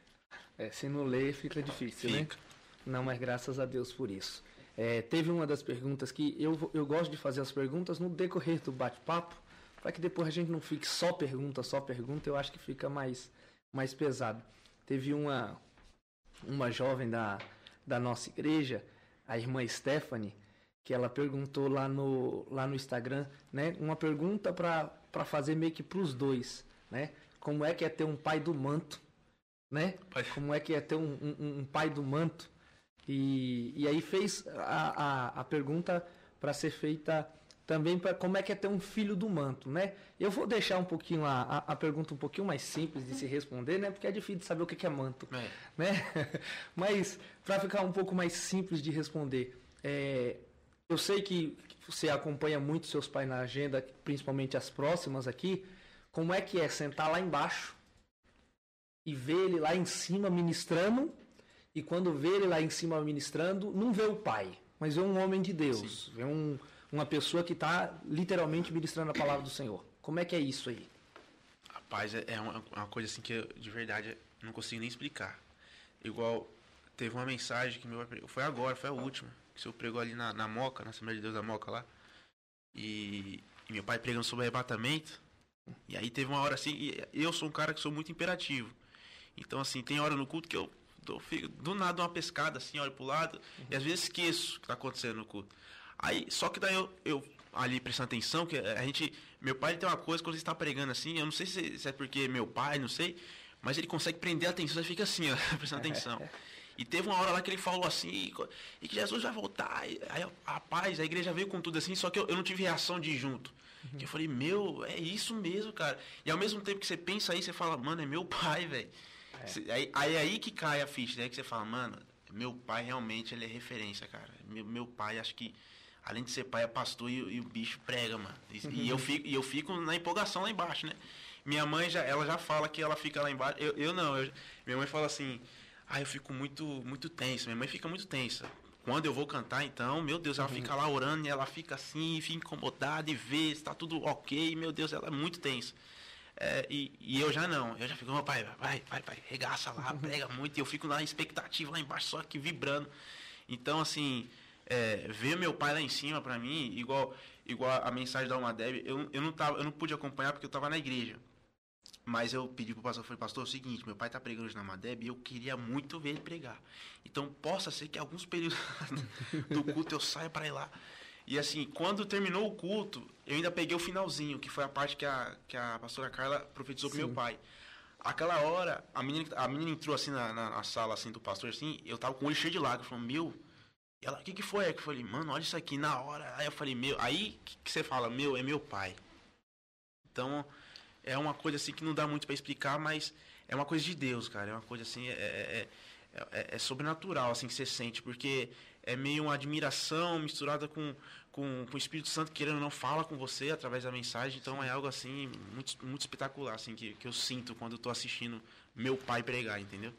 É, se não ler, fica difícil, né? fica. né? Não, mas graças a Deus por isso. É, teve uma das perguntas que eu, eu gosto de fazer as perguntas no decorrer do bate-papo, para que depois a gente não fique só pergunta, só pergunta, eu acho que fica mais, mais pesado. Teve uma, uma jovem da, da nossa igreja, a irmã Stephanie, que ela perguntou lá no, lá no Instagram, né? Uma pergunta para fazer meio que para os dois, né? Como é que é ter um pai do manto, né? Como é que é ter um, um, um pai do manto e, e aí fez a, a, a pergunta para ser feita também para como é que é ter um filho do manto, né? Eu vou deixar um pouquinho a, a, a, pergunta um pouquinho mais simples de se responder, né? Porque é difícil de saber o que é manto, é. né? Mas para ficar um pouco mais simples de responder, é, eu sei que você acompanha muito seus pais na agenda, principalmente as próximas aqui. Como é que é sentar lá embaixo e ver ele lá em cima ministrando e quando vê ele lá em cima ministrando, não vê o pai, mas vê um homem de Deus, Sim. vê um, uma pessoa que está literalmente ministrando a palavra do Senhor. Como é que é isso aí? Rapaz, é, é uma, coisa assim que eu, de verdade não consigo nem explicar. Igual teve uma mensagem que meu pai foi agora, foi a última, que o senhor pregou ali na, na Moca, na Assembleia de Deus da Moca lá. E, e meu pai pregando sobre arrebatamento. E aí teve uma hora assim, eu sou um cara que sou muito imperativo. Então assim, tem hora no culto que eu do, do nada uma pescada assim, olho pro lado, uhum. e às vezes esqueço o que tá acontecendo no culto. Aí, só que daí eu, eu ali prestando atenção, que a gente. Meu pai tem uma coisa quando ele está pregando assim, eu não sei se, se, é porque meu pai, não sei, mas ele consegue prender a atenção, e fica assim, ó, prestando atenção. E teve uma hora lá que ele falou assim, e que Jesus vai voltar. Aí, rapaz, a igreja veio com tudo assim, só que eu, eu não tive reação de ir junto. Uhum. eu falei, meu, é isso mesmo, cara. E ao mesmo tempo que você pensa aí, você fala, mano, é meu pai, velho. É. Aí, aí, aí que cai a ficha, né? Que você fala, mano, meu pai realmente ele é referência, cara. Meu, meu pai, acho que, além de ser pai, é pastor e, e o bicho prega, mano. E, uhum. e, eu fico, e eu fico na empolgação lá embaixo, né? Minha mãe, já, ela já fala que ela fica lá embaixo. Eu, eu não, eu, minha mãe fala assim, ah, eu fico muito, muito tensa. Minha mãe fica muito tensa. Quando eu vou cantar, então, meu Deus, ela uhum. fica lá orando e ela fica assim, fica incomodada e vê se tá tudo ok. Meu Deus, ela é muito tensa. É, e, e, eu já não, eu já fico, meu pai, vai, vai, vai, regaça lá, prega muito, e eu fico na expectativa lá embaixo, só que vibrando. Então, assim, é, ver meu pai lá em cima, para mim, igual, igual a mensagem da Almadeb, eu, eu, não tava, eu não pude acompanhar porque eu tava na igreja. Mas eu pedi pro pastor, falei, pastor, é o seguinte, meu pai tá pregando hoje na Madeb e eu queria muito ver ele pregar. Então, possa ser que alguns períodos do culto eu saia para ir lá. E assim, quando terminou o culto, eu ainda peguei o finalzinho, que foi a parte que a, que a pastora Carla profetizou Sim. pro meu pai. Aquela hora, a menina, a menina entrou assim na, na, na, sala assim do pastor, assim, eu tava com o olho cheio de lágrimas, falando, meu. E ela, o que que foi? Aí eu falei, mano, olha isso aqui na hora. Aí eu falei, meu, aí que, que você fala, meu, é meu pai. Então, é uma coisa assim que não dá muito para explicar, mas é uma coisa de Deus, cara. É uma coisa assim, é, é, é, é, sobrenatural, assim, que você sente, porque é meio uma admiração misturada com, com, com o Espírito Santo querendo não fala com você através da mensagem. Então é algo assim muito, muito espetacular, assim, que, que eu sinto quando eu tô assistindo meu pai pregar, entendeu?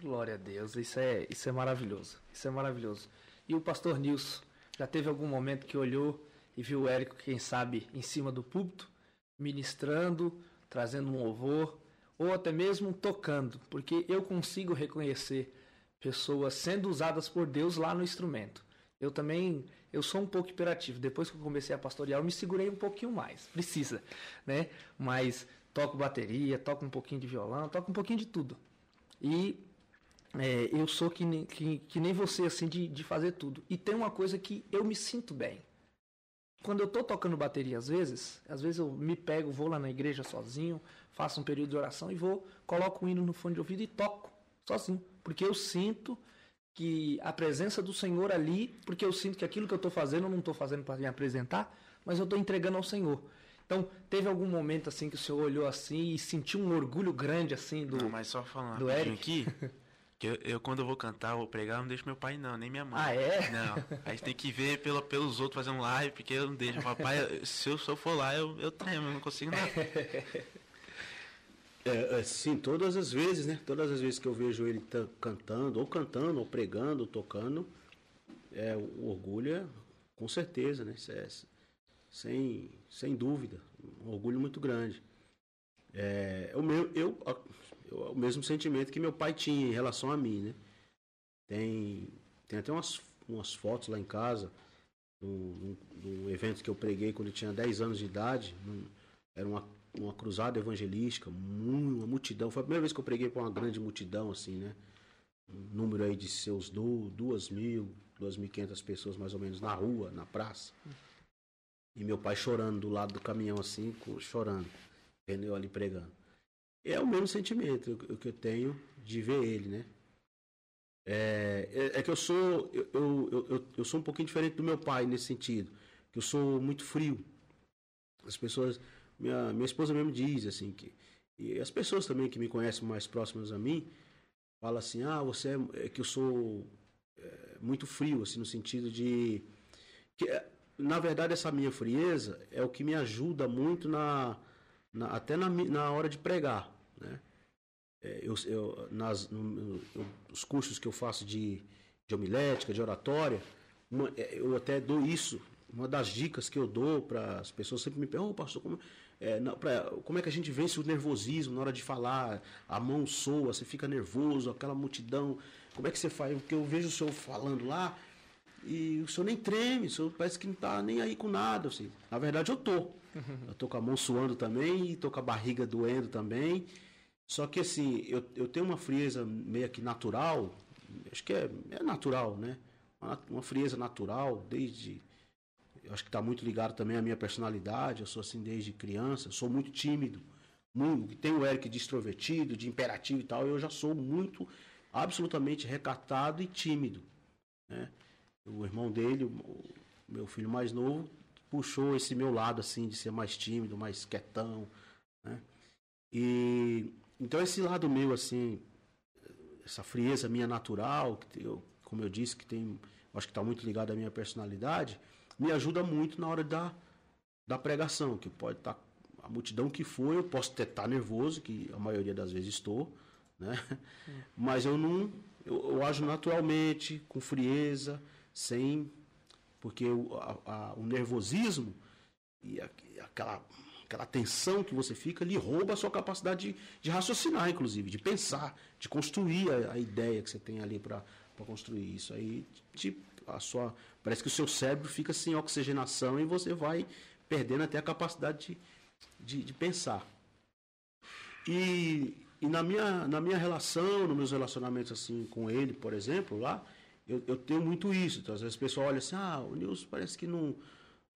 Glória a Deus, isso é, isso é maravilhoso. Isso é maravilhoso. E o pastor Nilson, já teve algum momento que olhou e viu o Érico, quem sabe, em cima do púlpito, ministrando, trazendo um louvor, ou até mesmo tocando, porque eu consigo reconhecer pessoas sendo usadas por Deus lá no instrumento. Eu também, eu sou um pouco hiperativo. Depois que eu comecei a pastorear, eu me segurei um pouquinho mais. Precisa, né? Mas toco bateria, toco um pouquinho de violão, toco um pouquinho de tudo. E é, eu sou que nem, que, que nem você, assim, de, de fazer tudo. E tem uma coisa que eu me sinto bem. Quando eu tô tocando bateria, às vezes, às vezes eu me pego, vou lá na igreja sozinho, faço um período de oração e vou, coloco o hino no fone de ouvido e toco sozinho. Porque eu sinto que a presença do Senhor ali, porque eu sinto que aquilo que eu estou fazendo, eu não estou fazendo para me apresentar, mas eu estou entregando ao Senhor. Então, teve algum momento assim que o Senhor olhou assim e sentiu um orgulho grande assim do Não, mas só falando do Eric aqui, que eu, eu, quando eu vou cantar, vou pregar, eu não deixo meu pai não, nem minha mãe. Ah, é? Não. Aí tem que ver pelo, pelos outros fazer um live, porque eu não deixo. Papai, se eu, se eu for lá, eu, eu tremo, eu não consigo nada. É, é, sim, todas as vezes, né? Todas as vezes que eu vejo ele cantando, ou cantando, ou pregando, ou tocando, é, o orgulho é, com certeza, né? É, sem, sem dúvida, um orgulho muito grande. É, o, meu, eu, eu, o mesmo sentimento que meu pai tinha em relação a mim, né? Tem, tem até umas, umas fotos lá em casa, num, num evento que eu preguei quando eu tinha 10 anos de idade, num, era uma uma cruzada evangelística, uma multidão. Foi a primeira vez que eu preguei para uma grande multidão, assim, né? Um número aí de seus duas mil, duas mil quinhentas pessoas mais ou menos na rua, na praça. E meu pai chorando do lado do caminhão, assim, chorando, vendo eu ali pregando. É o mesmo sentimento que eu tenho de ver ele, né? É, é, é que eu sou eu, eu, eu, eu, sou um pouquinho diferente do meu pai nesse sentido. Que eu sou muito frio. As pessoas minha, minha esposa mesmo diz assim que e as pessoas também que me conhecem mais próximas a mim fala assim ah você é, é que eu sou é, muito frio assim no sentido de que é, na verdade essa minha frieza é o que me ajuda muito na, na até na, na hora de pregar né é, eu, eu nas no, eu, os cursos que eu faço de, de homilética de oratória uma, é, eu até dou isso uma das dicas que eu dou para as pessoas sempre me perguntam, oh, pastor, como, é, não, pra, como é que a gente vence o nervosismo na hora de falar? A mão soa, você fica nervoso, aquela multidão. Como é que você faz? Porque eu vejo o senhor falando lá e o senhor nem treme, o senhor parece que não está nem aí com nada. Assim. Na verdade, eu tô. Eu tô com a mão suando também, e tô com a barriga doendo também. Só que assim, eu, eu tenho uma frieza meio que natural, acho que é, é natural, né? Uma, uma frieza natural, desde eu acho que está muito ligado também à minha personalidade. Eu sou assim desde criança, sou muito tímido. Muito, tem o Eric de extrovertido, de imperativo e tal. Eu já sou muito, absolutamente recatado e tímido. Né? O irmão dele, o meu filho mais novo, puxou esse meu lado assim de ser mais tímido, mais quietão. Né? E então esse lado meu assim, essa frieza minha natural, que eu, como eu disse, que tem, acho que está muito ligado à minha personalidade me ajuda muito na hora da, da pregação, que pode estar tá, a multidão que for, eu posso até estar tá nervoso, que a maioria das vezes estou, né? Hum. Mas eu não, eu, eu ajo naturalmente, com frieza, sem, porque o, a, a, o nervosismo e a, aquela aquela tensão que você fica lhe rouba a sua capacidade de, de raciocinar, inclusive, de pensar, de construir a, a ideia que você tem ali para construir isso aí te a sua. Parece que o seu cérebro fica sem oxigenação e você vai perdendo até a capacidade de, de, de pensar. E, e na, minha, na minha relação, nos meus relacionamentos assim com ele, por exemplo, lá, eu, eu tenho muito isso. Então, às vezes o pessoal olha assim, ah, o Nilson parece que não.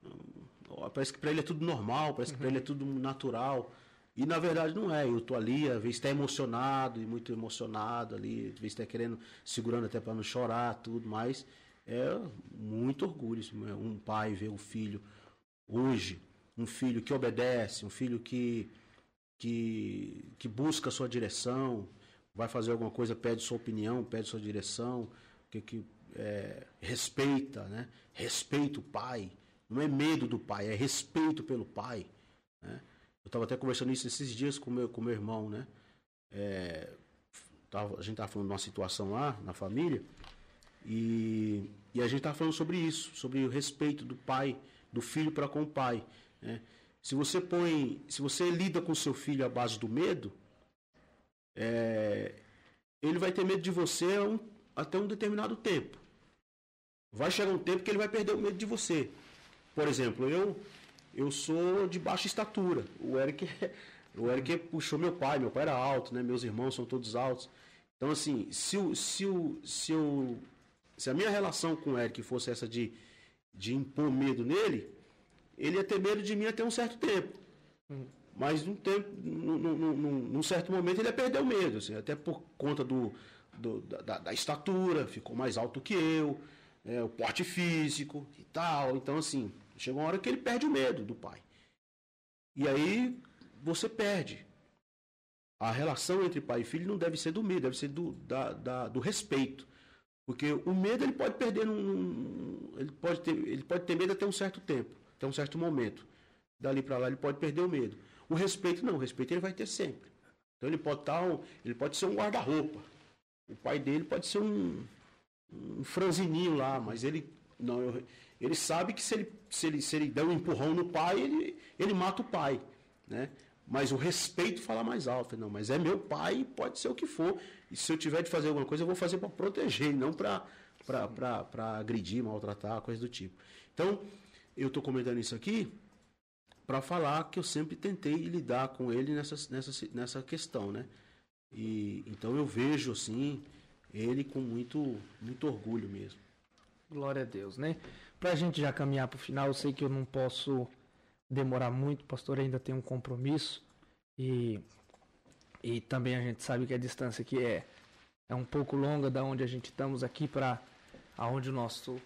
não parece que para ele é tudo normal, parece que para ele é tudo natural. E na verdade não é. Eu tô ali, às vezes está emocionado e muito emocionado ali, às vezes está querendo, segurando até para não chorar, tudo, mas é muito orgulho é um pai ver o filho hoje, um filho que obedece, um filho que que, que busca a sua direção, vai fazer alguma coisa, pede sua opinião, pede sua direção, que, que é, respeita, né? Respeita o pai. Não é medo do pai, é respeito pelo pai. Né? Eu estava até conversando isso esses dias com meu, com meu irmão, né? É, tava, a gente estava falando de uma situação lá na família e, e a gente estava falando sobre isso, sobre o respeito do pai, do filho para com o pai. Né? Se você põe, se você lida com seu filho à base do medo, é, ele vai ter medo de você um, até um determinado tempo. Vai chegar um tempo que ele vai perder o medo de você. Por exemplo, eu eu sou de baixa estatura. O Eric, o Eric puxou meu pai, meu pai era alto, né? Meus irmãos são todos altos. Então assim, se o, se o, se o, se a minha relação com o Eric fosse essa de de impor medo nele, ele ia ter medo de mim até um certo tempo. Hum. Mas num, tempo, num, num, num, certo momento ele ia perder o medo, assim, até por conta do, do da, da, estatura, ficou mais alto que eu, é, o porte físico e tal. Então, assim, chega uma hora que ele perde o medo do pai. E aí você perde. A relação entre pai e filho não deve ser do medo, deve ser do, da, da, do respeito. Porque o medo ele pode perder num, ele pode ter ele pode ter medo até um certo tempo, até um certo momento. Dali para lá ele pode perder o medo. O respeito não, o respeito ele vai ter sempre. Então ele pode estar tá um, ele pode ser um guarda-roupa. O pai dele pode ser um, um franzininho lá, mas ele não, eu, ele sabe que se ele, se ele, se ele der um empurrão no pai, ele, ele mata o pai, né? Mas o respeito fala mais alto. Não, mas é meu pai, pode ser o que for. E se eu tiver de fazer alguma coisa, eu vou fazer para proteger, não para agredir, maltratar, coisa do tipo. Então, eu estou comentando isso aqui para falar que eu sempre tentei lidar com ele nessa, nessa, nessa questão, né? E, então eu vejo, assim, ele com muito, muito orgulho mesmo. Glória a Deus, né? Para a gente já caminhar para o final, eu sei que eu não posso demorar muito, o pastor ainda tem um compromisso. E, e também a gente sabe que a distância aqui é, é um pouco longa da onde a gente estamos aqui para aonde o nosso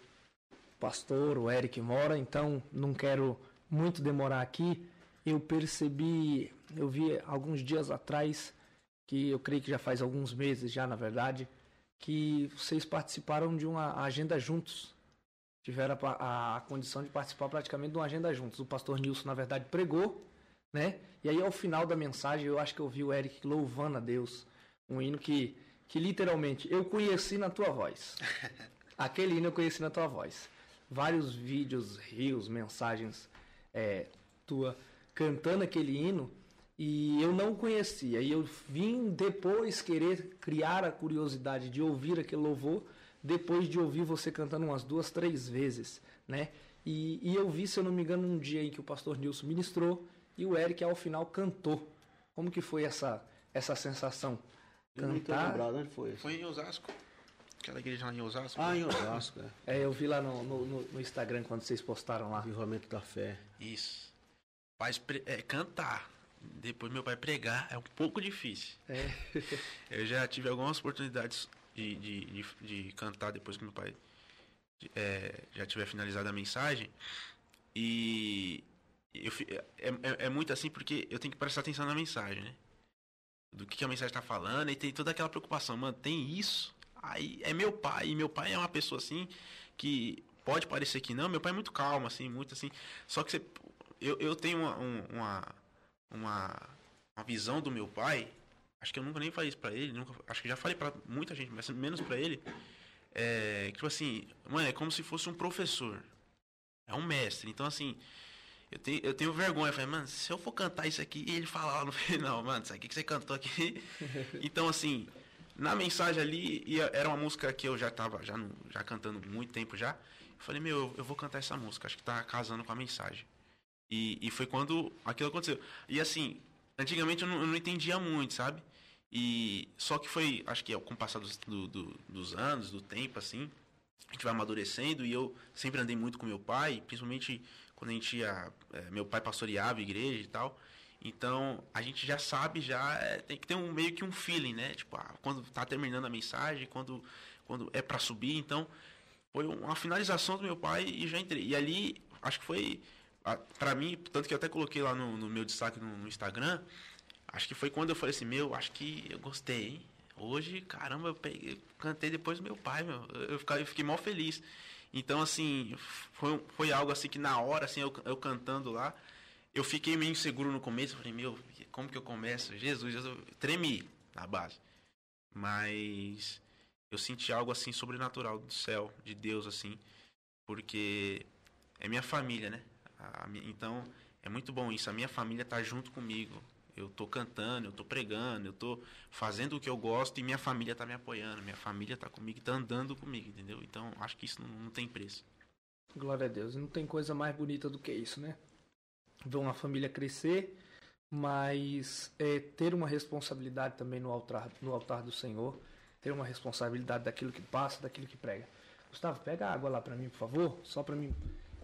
pastor, o Eric, mora, então não quero muito demorar aqui. Eu percebi, eu vi alguns dias atrás, que eu creio que já faz alguns meses já, na verdade, que vocês participaram de uma agenda juntos tiveram a, a, condição de participar praticamente de uma agenda juntos. O pastor Nilson, na verdade, pregou, né? E aí, ao final da mensagem, eu acho que eu vi o Eric louvando a Deus. Um hino que, que literalmente eu conheci na tua voz. Aquele hino eu conheci na tua voz. Vários vídeos, rios, mensagens é, tua cantando aquele hino e eu não conhecia. E eu vim depois querer criar a curiosidade de ouvir aquele louvor depois de ouvir você cantando umas duas, três vezes, né? E, e eu vi, se eu não me engano, um dia em que o pastor Nilson ministrou e o Eric ao final cantou. Como que foi essa essa sensação? Cantar. Lembrado, onde foi? Foi em Osasco. Aquela igreja lá em Osasco. Ah, em Osasco, é. é eu vi lá no, no, no, Instagram quando vocês postaram lá. Avivamento da fé. Isso. Paz, é, cantar. Depois meu pai pregar é um pouco difícil. É. eu já tive algumas oportunidades de, de, de, de cantar depois que meu pai é, já tiver finalizado a mensagem. E eu, é, é, é, muito assim porque eu tenho que prestar atenção na mensagem, né? Do que, que a mensagem está falando, e tem toda aquela preocupação, mano, tem isso? Aí é meu pai, e meu pai é uma pessoa assim que pode parecer que não, meu pai é muito calmo, assim, muito assim. Só que você, eu, eu tenho uma, uma, uma, uma visão do meu pai Acho que eu nunca nem falei isso pra ele, nunca, acho que já falei pra muita gente, mas menos pra ele. É, tipo assim, mano, é como se fosse um professor. É um mestre. Então, assim, eu tenho, eu tenho vergonha. Eu falei, mano, se eu for cantar isso aqui e ele falar lá no final, mano, isso aqui que você cantou aqui. então, assim, na mensagem ali, era uma música que eu já tava já, no, já cantando muito tempo já. Eu falei, meu, eu vou cantar essa música, acho que tá casando com a mensagem. E, e foi quando aquilo aconteceu. E assim, Antigamente eu não, eu não, entendia muito, sabe? E só que foi, acho que com o passar dos, do, do, dos anos, do tempo, assim, a gente vai amadurecendo e eu sempre andei muito com meu pai, principalmente quando a gente ia, é, meu pai pastoreava igreja e tal. Então a gente já sabe, já é, tem que ter um meio que um feeling, né? Tipo, ah, quando tá terminando a mensagem, quando, quando é para subir. Então foi uma finalização do meu pai e já entrei. E ali acho que foi para mim, tanto que eu até coloquei lá no, no meu destaque no, no, Instagram, acho que foi quando eu falei assim, meu, acho que eu gostei, hein? Hoje, caramba, eu peguei, cantei depois do meu pai, meu. Eu, fiquei, eu fiquei mal feliz. Então, assim, foi, foi algo assim que na hora, assim, eu, eu cantando lá, eu fiquei meio inseguro no começo. Falei, meu, como que eu começo? Jesus, Jesus, tremi na base. Mas eu senti algo assim sobrenatural do céu, de Deus, assim, porque é minha família, né? Minha, então, é muito bom isso. A minha família tá junto comigo. Eu tô cantando, eu tô pregando, eu tô fazendo o que eu gosto e minha família tá me apoiando, minha família tá comigo, tá andando comigo, entendeu? Então, acho que isso não, não tem preço. Glória a Deus. E não tem coisa mais bonita do que isso, né? Ver uma família crescer, mas é, ter uma responsabilidade também no altar, no altar do Senhor, ter uma responsabilidade daquilo que passa, daquilo que prega. Gustavo, pega a água lá para mim, por favor, só para mim.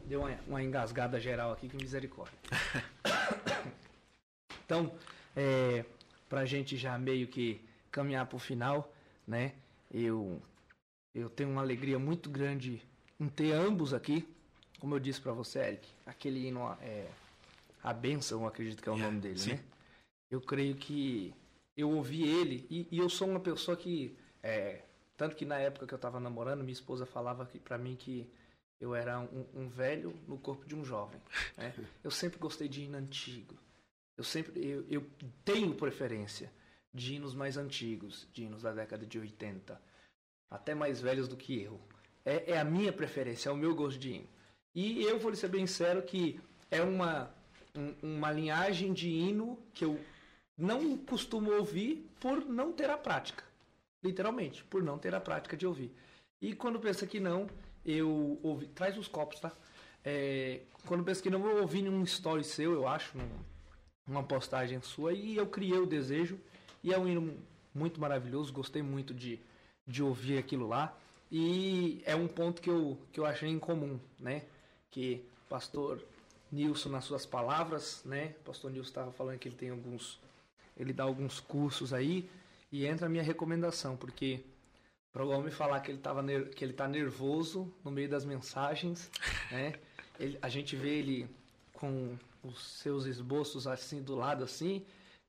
Deu uma, uma engasgada geral aqui, que misericórdia. Então, é, para a gente já meio que caminhar para o final, né? Eu, eu tenho uma alegria muito grande em ter ambos aqui. Como eu disse para você, Eric, aquele hino, é, a benção, acredito que é o nome dele, sim. né? Eu creio que eu ouvi ele e, e eu sou uma pessoa que, é, tanto que na época que eu estava namorando, minha esposa falava para mim que eu era um, um, velho no corpo de um jovem. Né? Eu sempre gostei de hino antigo. Eu sempre eu, eu tenho preferência de hinos mais antigos, de hinos da década de 80, até mais velhos do que eu. É, é a minha preferência, é o meu gosto de hino. E eu vou lhe ser bem sincero que é uma, um, uma linhagem de hino que eu não costumo ouvir por não ter a prática. Literalmente, por não ter a prática de ouvir. E quando pensa que não, eu ouvi. Traz os copos, tá? É, quando pensa que não, eu ouvi num story seu, eu acho, uma postagem sua e eu criei o desejo e é um hino muito maravilhoso, gostei muito de, de ouvir aquilo lá e é um ponto que eu, que eu achei em comum, né? Que pastor Nilson nas suas palavras, né? Pastor Nilson estava falando que ele tem alguns ele dá alguns cursos aí e entra a minha recomendação, porque para o homem falar que ele tava que ele tá nervoso no meio das mensagens, né? Ele, a gente vê ele com os seus esboços assim do lado assim.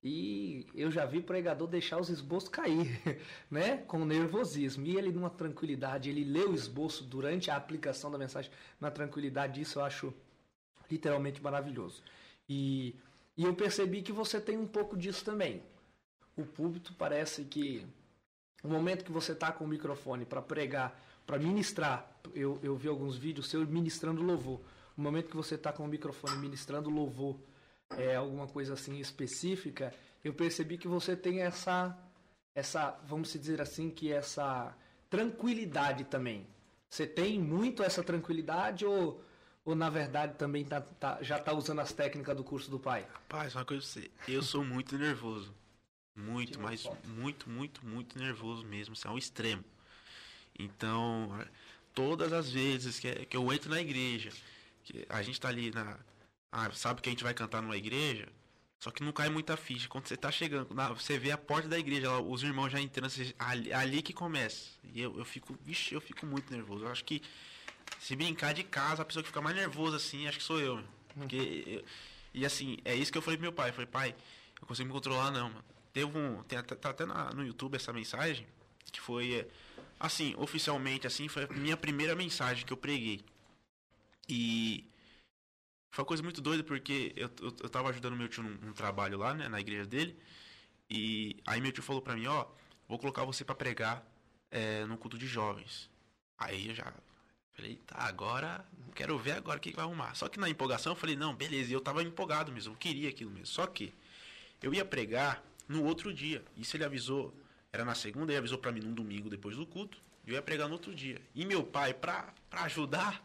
E eu já vi pregador deixar os esboços cair, né? Com nervosismo. E ele numa tranquilidade, ele lê o esboço durante a aplicação da mensagem na tranquilidade. Isso eu acho literalmente maravilhoso. E, e eu percebi que você tem um pouco disso também. O púlpito parece que o momento que você está com o microfone para pregar, para ministrar, eu, eu vi alguns vídeos seu ministrando louvor o momento que você está com o microfone ministrando louvor, é, alguma coisa assim específica, eu percebi que você tem essa, essa, vamos dizer assim, que essa tranquilidade também. Você tem muito essa tranquilidade ou, ou na verdade também tá, tá, já está usando as técnicas do curso do pai? Rapaz, uma coisa pra você, eu sou muito nervoso. Muito, mas muito, muito, muito nervoso mesmo. Isso é um extremo. Então, todas as vezes que, que eu entro na igreja que a gente tá ali na. Ah, sabe que a gente vai cantar numa igreja, só que não cai muita ficha. Quando você tá chegando, na, você vê a porta da igreja, lá, os irmãos já entrando, você, ali, ali, que começa. E eu, eu fico, vixe, eu fico muito nervoso. Eu acho que se brincar de casa, a pessoa que fica mais nervosa assim, acho que sou eu. Porque eu, e assim, é isso que eu falei pro meu pai. Eu falei, pai, eu consigo me controlar não, mano. Teve um. Tem tá até na, no YouTube essa mensagem, que foi. É, assim, oficialmente, assim, foi a minha primeira mensagem que eu preguei. E foi uma coisa muito doida porque eu, eu, eu tava ajudando meu tio num, num, trabalho lá, né, na igreja dele. E aí meu tio falou pra mim, ó, vou colocar você para pregar é, no culto de jovens. Aí eu já falei, tá, agora quero ver agora o que vai arrumar. Só que na empolgação eu falei, não, beleza, e eu tava empolgado mesmo, eu queria aquilo mesmo. Só que eu ia pregar no outro dia. Isso ele avisou, era na segunda, ele avisou para mim num domingo depois do culto. Eu ia pregar no outro dia. E meu pai, pra ajudar,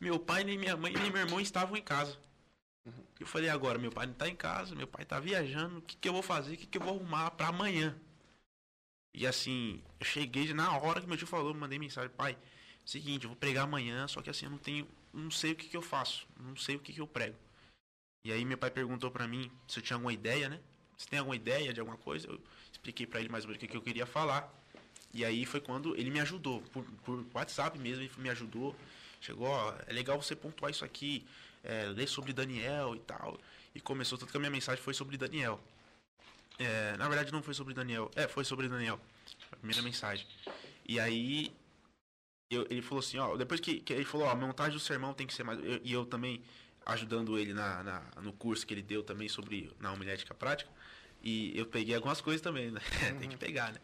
meu pai, nem minha mãe, nem meu irmão estavam em casa. Eu falei, agora, meu pai não está em casa, meu pai está viajando, o que, que eu vou fazer, o que, que eu vou arrumar para amanhã? E assim, eu cheguei na hora que meu tio falou, mandei mensagem, pai, seguinte, eu vou pregar amanhã, só que assim, eu não tenho, não sei o que, que eu faço, não sei o que, que eu prego. E aí meu pai perguntou para mim se eu tinha alguma ideia, né? Se tem alguma ideia de alguma coisa, eu expliquei para ele mais ou menos o que eu queria falar. E aí foi quando ele me ajudou, por, por WhatsApp mesmo, ele me ajudou. Chegou, ó, é legal você pontuar isso aqui, é, ler sobre Daniel e tal. E começou, tanto que a minha mensagem foi sobre Daniel. É, na verdade, não foi sobre Daniel. É, foi sobre Daniel. A primeira mensagem. E aí, eu, ele falou assim, ó, depois que, que ele falou, ó, a montagem do sermão tem que ser mais. eu- e eu também ajudando ele na, na- no curso que ele deu também sobre na homilética prática. E eu peguei algumas coisas também, né? tem que pegar, né?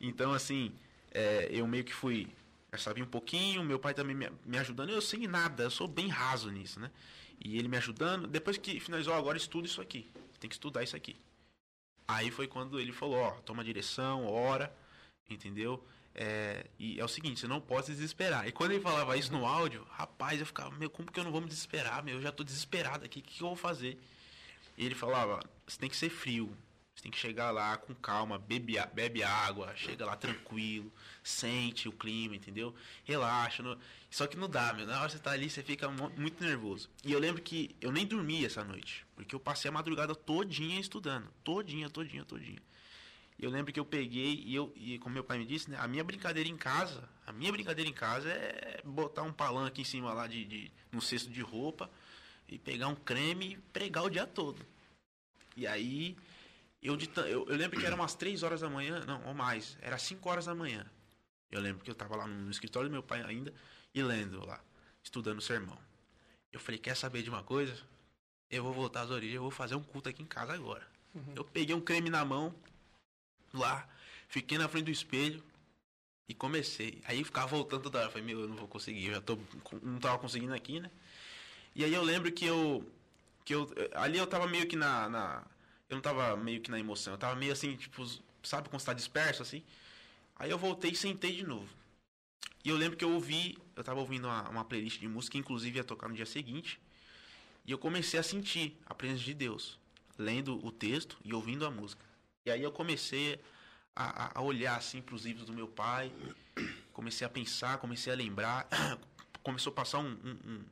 Então, assim, é, eu meio que fui. Eu sabia um pouquinho, meu pai também me, me ajudando. Eu sei nada, eu sou bem raso nisso, né? E ele me ajudando. Depois que finalizou, agora estuda isso aqui. Tem que estudar isso aqui. Aí foi quando ele falou, ó, toma direção, ora, entendeu? É, e é o seguinte, você não pode se desesperar. E quando ele falava isso no áudio, rapaz, eu ficava, meu, como que eu não vou me desesperar, meu? Eu já tô desesperado aqui, o que, que eu vou fazer? E ele falava, você tem que ser frio, você tem que chegar lá com calma, bebe, bebe água, chega lá tranquilo, sente o clima, entendeu? Relaxa. Só que não dá, meu. Na hora que você tá ali, você fica mu- muito nervoso. E eu lembro que eu nem dormi essa noite, porque eu passei a madrugada todinha estudando. Todinha, todinha, todinha. Eu lembro que eu peguei e eu, e como meu pai me disse, né, a minha brincadeira em casa, a minha brincadeira em casa é botar um palanque em cima lá de, de no cesto de roupa e pegar um creme e pregar o dia todo. E aí eu, de eu, eu lembro que era umas 3 horas da manhã, não, ou mais, era 5 horas da manhã. Eu lembro que eu tava lá no, no escritório do meu pai ainda e lendo lá, estudando o sermão. Eu falei, quer saber de uma coisa? Eu vou voltar às origens, eu vou fazer um culto aqui em casa agora. Eu peguei um creme na mão, lá, fiquei na frente do espelho e comecei. Aí eu ficava voltando toda hora, falei, meu, eu não vou conseguir, eu já tô, não tava conseguindo aqui, né? E aí eu lembro que eu, que eu, ali eu tava meio que na, na eu não tava meio que na emoção, eu tava meio assim, tipo, sabe quando você tá disperso, assim? Aí eu voltei e sentei de novo. E eu lembro que eu ouvi, eu tava ouvindo uma, uma playlist de música, que inclusive ia tocar no dia seguinte, e eu comecei a sentir a presença de Deus, lendo o texto e ouvindo a música. E aí eu comecei a, a- a olhar assim para os livros do meu pai, comecei a pensar, comecei a lembrar, começou a passar um, um, um,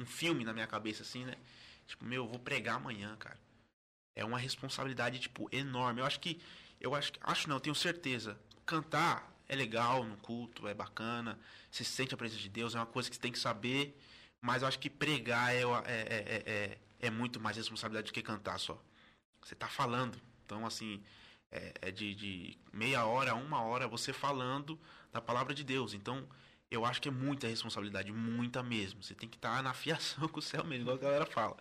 um filme na minha cabeça assim, né? Tipo, meu, eu vou pregar amanhã, cara. É uma responsabilidade tipo enorme. Eu acho que eu acho acho não, tenho certeza. Cantar é legal no culto, é bacana. Você sente a presença de Deus, é uma coisa que você tem que saber. Mas eu acho que pregar é, é, é, é, é, é muito mais responsabilidade do que cantar só. Você tá falando. Então, assim, é, é de, de meia hora a uma hora você falando da palavra de Deus. Então, eu acho que é muita responsabilidade, muita mesmo. Você tem que estar na fiação com o céu mesmo, igual a galera fala.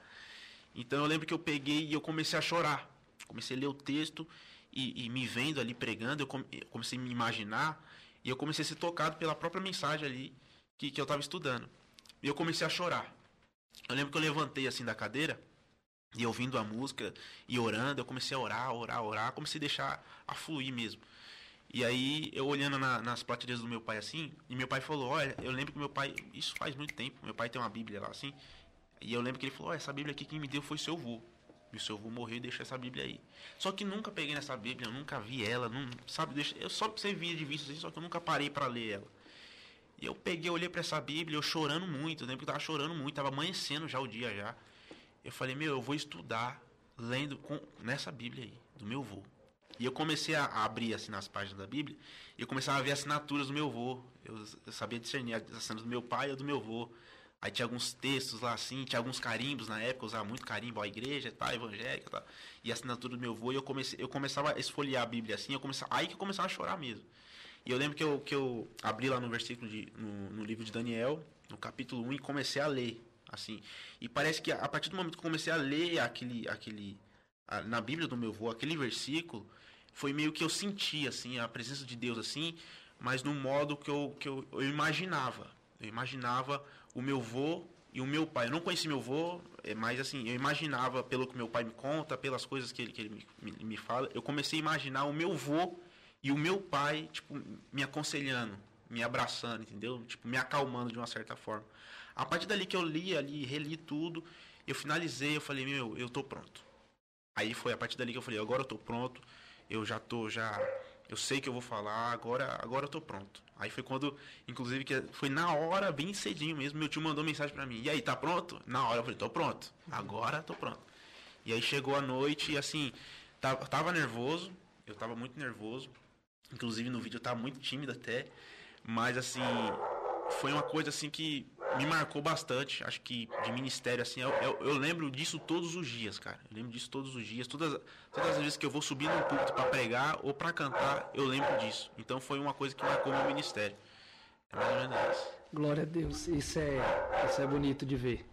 Então, eu lembro que eu peguei e eu comecei a chorar. Comecei a ler o texto e, e me vendo ali pregando, eu, come- eu comecei a me imaginar e eu comecei a ser tocado pela própria mensagem ali que, que eu estava estudando. E eu comecei a chorar. Eu lembro que eu levantei assim da cadeira e ouvindo a música e orando, eu comecei a orar, orar, orar, comecei a deixar a fluir mesmo. E aí, eu olhando na- nas prateleiras do meu pai assim, e meu pai falou: Olha, eu lembro que meu pai, isso faz muito tempo, meu pai tem uma Bíblia lá assim, e eu lembro que ele falou: Olha, essa Bíblia aqui quem me deu foi seu avô. E o seu avô morreu e deixou essa Bíblia aí. Só que nunca peguei nessa Bíblia, eu nunca vi ela, não, sabe? Eu só você via de vista assim, só que eu nunca parei para ler ela. E eu peguei, olhei para essa Bíblia, eu chorando muito, eu lembro que eu tava chorando muito, tava amanhecendo já o dia já. Eu falei, meu, eu vou estudar lendo com, nessa Bíblia aí, do meu avô. E eu comecei a, abrir assim nas páginas da Bíblia, e eu começava a ver assinaturas do meu avô. Eu, eu sabia discernir as assinaturas do meu pai ou do meu avô. Aí tinha alguns textos lá assim, tinha alguns carimbos na época, eu usava muito carimbo, a igreja, tá, evangélica, tá, e a assinatura do meu avô, e eu comecei, eu começava a esfolhear a Bíblia assim, eu começava, aí que eu começava a chorar mesmo. E eu lembro que eu, que eu abri lá no versículo de, no, no livro de Daniel, no capítulo 1, e comecei a ler, assim. E parece que a partir do momento que eu comecei a ler aquele, aquele a- na Bíblia do meu avô, aquele versículo, foi meio que eu senti, assim, a presença de Deus, assim, mas no modo que eu, que eu, eu imaginava. Eu imaginava o meu avô e o meu pai. Eu não conheci meu avô, é, mas assim, eu imaginava, pelo que meu pai me conta, pelas coisas que ele, que ele me, me, me fala, eu comecei a imaginar o meu avô e o meu pai, tipo, me aconselhando, me abraçando, entendeu? Tipo, me acalmando de uma certa forma. A partir dali que eu li ali, reli tudo, eu finalizei, eu falei, meu, eu tô pronto. Aí foi a partir dali que eu falei, agora eu tô pronto, eu já tô, já, eu sei que eu vou falar, agora, agora eu tô pronto. Aí foi quando, inclusive, que foi na hora, bem cedinho mesmo, meu tio mandou mensagem pra mim, e aí, tá pronto? Na hora eu falei, tô pronto, agora tô pronto. E aí chegou a noite e assim, tava, tava nervoso, eu tava muito nervoso, inclusive no vídeo eu tava muito tímido até, mas assim, foi uma coisa assim que me marcou bastante. Acho que de ministério, assim, eu, eu, eu, lembro disso todos os dias, cara. Eu lembro disso todos os dias. Todas, todas as vezes que eu vou subir num púlpito para pregar ou para cantar, eu lembro disso. Então foi uma coisa que marcou meu ministério. É mais ou menos isso. Glória a Deus. Isso é, isso é bonito de ver,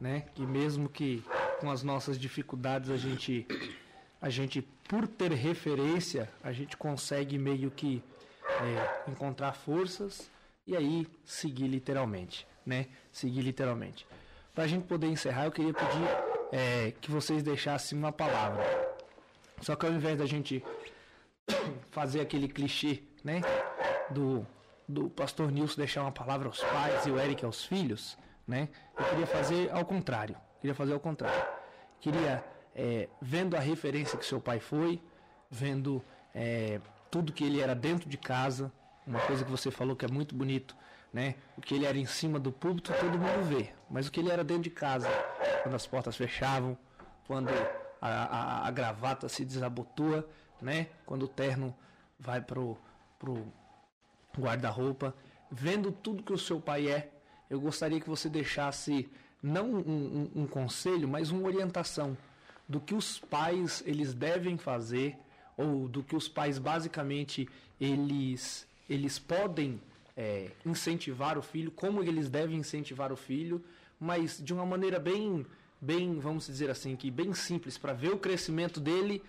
né? Que mesmo que com as nossas dificuldades a gente a gente por ter referência, a gente consegue meio que é, encontrar forças e aí seguir literalmente, né? Seguir literalmente. Para a gente poder encerrar, eu queria pedir é, que vocês deixassem uma palavra. Só que ao invés da gente fazer aquele clichê, né? Do, do pastor Nilson deixar uma palavra aos pais e o Eric aos filhos, né? Eu queria fazer ao contrário. Queria fazer ao contrário. Queria, é, vendo a referência que seu pai foi, vendo é, tudo que ele era dentro de casa, uma coisa que você falou que é muito bonito, né? O que ele era em cima do púlpito todo mundo vê, mas o que ele era dentro de casa, quando as portas fechavam, quando a, a, a gravata se desabotoa, né? Quando o terno vai pro, pro guarda-roupa, vendo tudo que o seu pai é, eu gostaria que você deixasse não um, um, um conselho, mas uma orientação do que os pais eles devem fazer ou do que os pais basicamente eles eles podem é, incentivar o filho, como eles devem incentivar o filho, mas de uma maneira bem, bem, vamos dizer assim, que bem simples para ver o crescimento dele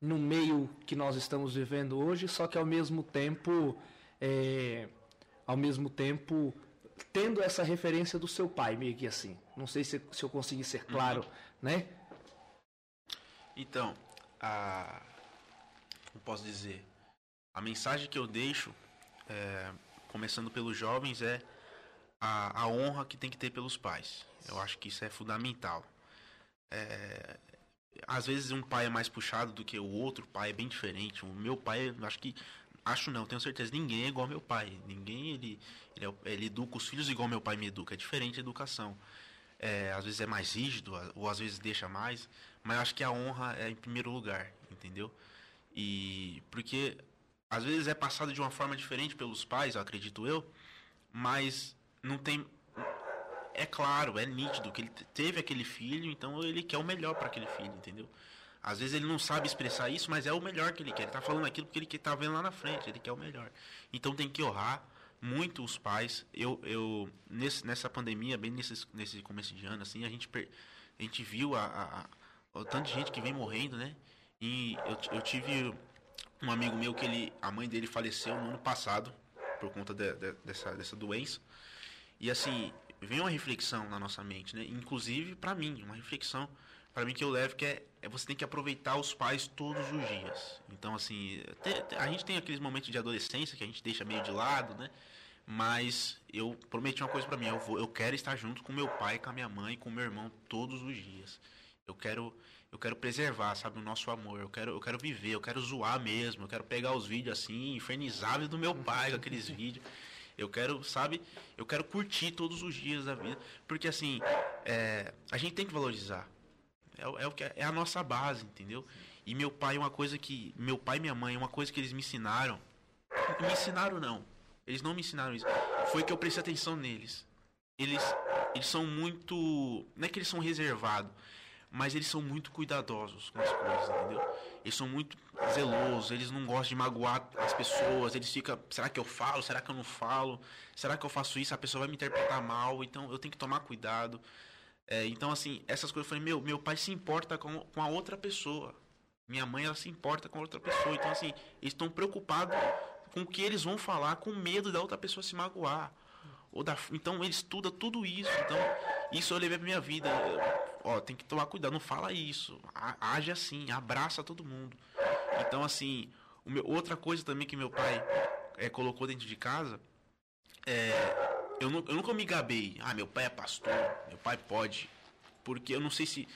no meio que nós estamos vivendo hoje, só que ao mesmo tempo, é, ao mesmo tempo tendo essa referência do seu pai, meio que assim. Não sei se, se eu consegui ser claro, uhum. né? Então, a, como posso dizer, a mensagem que eu deixo é, começando pelos jovens, é a, a, honra que tem que ter pelos pais. Eu acho que isso é fundamental. É, às vezes um pai é mais puxado do que o outro pai é bem diferente. O meu pai, acho que acho não, tenho certeza, ninguém é igual ao meu pai. Ninguém ele ele, é ele educa os filhos igual meu pai me educa. É diferente a educação. É, às vezes é mais rígido, ou às vezes deixa mais, mas acho que a honra é em primeiro lugar, entendeu? E porque às vezes é passado de uma forma diferente pelos pais, acredito eu, mas não tem é claro, é nítido que ele teve aquele filho, então ele quer o melhor para aquele filho, entendeu? Às vezes ele não sabe expressar isso, mas é o melhor que ele quer. Ele tá falando aquilo porque ele tá vendo lá na frente, ele quer o melhor. Então tem que honrar muito os pais. Eu, eu nesse, nessa pandemia, bem nesse, nesse começo de ano, assim, a gente, a gente viu a, a, a, o tanto de gente que vem morrendo, né? E eu, eu tive um amigo meu que ele, a mãe dele faleceu no ano passado por conta de, de, dessa, dessa doença. E assim, vem uma reflexão na nossa mente, né? Inclusive para mim, uma reflexão para mim que eu levo que é, é, você tem que aproveitar os pais todos os dias. Então assim, a gente tem aqueles momentos de adolescência que a gente deixa meio de lado, né? Mas eu prometi uma coisa para mim, eu vou, eu quero estar junto com meu pai, com a minha mãe, com meu irmão todos os dias. Eu quero eu quero preservar, sabe, o nosso amor. Eu quero, eu quero viver, eu quero zoar mesmo. Eu quero pegar os vídeos assim, infernizáveis do meu pai com aqueles vídeos. Eu quero, sabe, eu quero curtir todos os dias da vida. Porque assim, é, a gente tem que valorizar. É, é, o que é a nossa base, entendeu? E meu pai, uma coisa que. Meu pai e minha mãe, uma coisa que eles me ensinaram. Me ensinaram não. Eles não me ensinaram isso. Foi que eu prestei atenção neles. Eles, eles são muito. Não é que eles são reservados mas eles são muito cuidadosos com as coisas, entendeu? Eles são muito zelosos, eles não gostam de magoar as pessoas, eles ficam, será que eu falo, será que eu não falo? Será que eu faço isso, a pessoa vai me interpretar mal, então eu tenho que tomar cuidado. É, então, assim, essas coisas, eu falei, meu, meu pai se importa com, com a outra pessoa. Minha mãe, ela se importa com a outra pessoa. Então, assim, eles estão preocupados com o que eles vão falar, com medo da outra pessoa se magoar. Da, então, ele estuda tudo isso. Então, isso eu levei pra minha vida ó, tem que tomar cuidado, não fala isso. Age assim, abraça todo mundo. Então, assim, meu, outra coisa também que meu pai é, colocou dentro de casa é. Eu, eu nunca me gabei. Ah, meu pai é pastor, meu pai pode. Porque eu não sei se.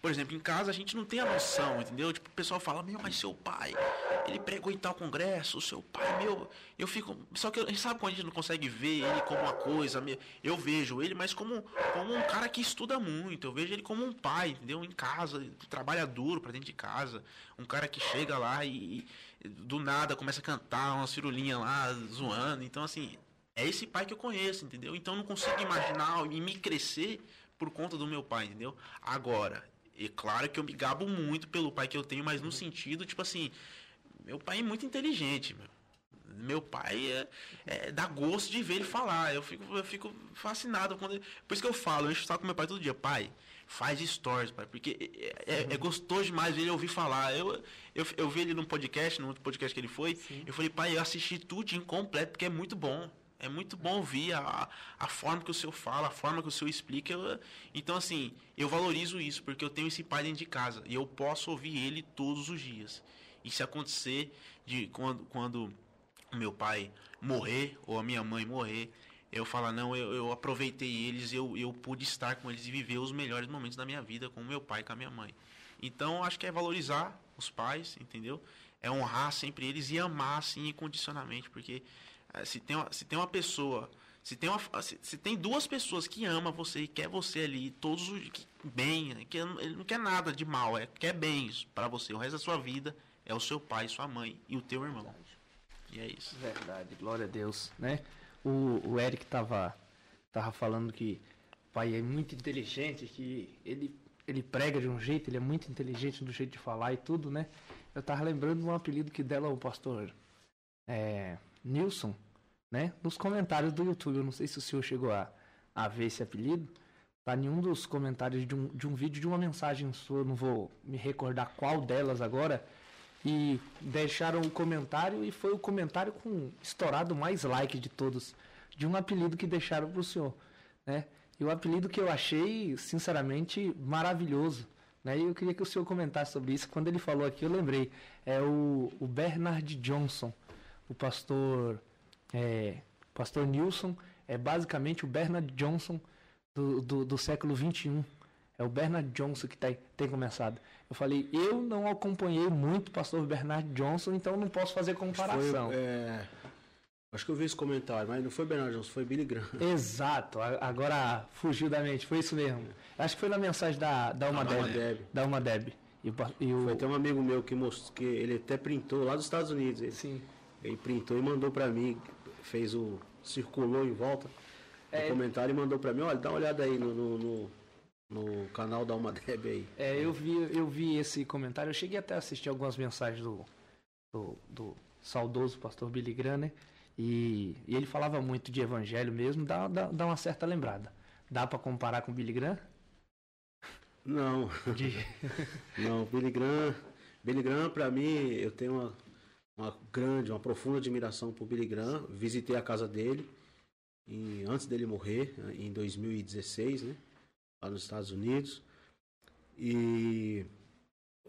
Por exemplo, em casa a gente não tem a noção, entendeu? Tipo, o pessoal fala, meu, mas seu pai, ele pregou em tal congresso, o seu pai, meu, eu fico. Só que gente sabe quando a gente não consegue ver ele como uma coisa, eu vejo ele, mas como, como um cara que estuda muito, eu vejo ele como um pai, entendeu? Em casa, trabalha duro pra dentro de casa, um cara que chega lá e, e do nada começa a cantar uma cirulinha lá, zoando. Então, assim, é esse pai que eu conheço, entendeu? Então eu não consigo imaginar e me crescer por conta do meu pai, entendeu? Agora, é claro que eu me gabo muito pelo pai que eu tenho, mas no sentido, tipo assim, meu pai é muito inteligente, meu. Meu pai é, é, dá gosto de ver ele falar. Eu fico, eu fico fascinado. Quando ele, por isso que eu falo, eu encho o com meu pai todo dia. Pai, faz stories, pai. Porque é, é, é gostoso demais ver ele ouvir falar. Eu, eu, eu vi ele num podcast, no outro podcast que ele foi. Sim. Eu falei, pai, eu assisti tudo incompleto, porque é muito bom. É muito bom ouvir a, a forma que o senhor fala, a forma que o senhor explica. Eu, então, assim, eu valorizo isso, porque eu tenho esse pai dentro de casa. E eu posso ouvir ele todos os dias. E se acontecer de quando, quando meu pai morrer, ou a minha mãe morrer, eu falar, não, eu, eu aproveitei eles, eu, eu pude estar com eles e viver os melhores momentos da minha vida com meu pai e com a minha mãe. Então, acho que é valorizar os pais, entendeu? É honrar sempre eles e amar, assim, incondicionalmente, porque é, se tem uma, se tem uma pessoa, se tem, uma, se, se tem duas pessoas que ama você e quer você ali, todos os que, bem, né, que ele não quer nada de mal, é quer bem para você. O resto da sua vida é o seu pai, sua mãe e o teu irmão. Verdade. E é isso. Verdade, glória a Deus, né? O, o Eric tava tava falando que o pai é muito inteligente, que ele ele prega de um jeito, ele é muito inteligente do jeito de falar e tudo, né? Eu tava lembrando de um apelido que dela o pastor é, Nilson, né? Nos comentários do YouTube, eu não sei se o senhor chegou a, a ver esse apelido. Tá em um dos comentários de um, de um vídeo de uma mensagem sua, eu não vou me recordar qual delas agora. E deixaram o comentário e foi o comentário com estourado mais like de todos. De um apelido que deixaram pro senhor, né? E o apelido que eu achei, sinceramente, maravilhoso. Né? E eu queria que o senhor comentasse sobre isso. Quando ele falou aqui, eu lembrei. É o, o Bernard Johnson o pastor é, pastor Nilson é basicamente o Bernard Johnson do, do, do século 21. É o Bernard Johnson que tá, tem começado. Eu falei, eu não acompanhei muito o pastor Bernard Johnson, então não posso fazer comparação. Foi, é... Acho que eu vi esse comentário, mas não foi Bernard Johnson, foi Billy Graham. Exato, agora fugiu da mente, foi isso mesmo. Acho que foi na mensagem da, da Uma Deb. Deb. Da Uma Deb. E o, e o... Foi até um amigo meu que mostrou, que ele até printou lá dos Estados Unidos. Ele. Sim. Ele printou e mandou para mim, fez o. circulou em volta é, comentário e mandou para mim, olha, dá uma olhada aí no, no, no, no canal da Uma Deb aí. É, eu vi, eu vi esse comentário, eu cheguei até a assistir algumas mensagens do, do, do saudoso pastor Billy Graham, né? E, e, ele falava muito de evangelho mesmo, dá, dá, dá uma certa lembrada. Dá para comparar com Billy Graham? Não. De... Não, Billy Graham, Billy Graham para mim, eu tenho uma uma grande, uma profunda admiração por Billy Graham. Visitei a casa dele em, antes dele morrer, em 2016, né? Lá nos Estados Unidos. E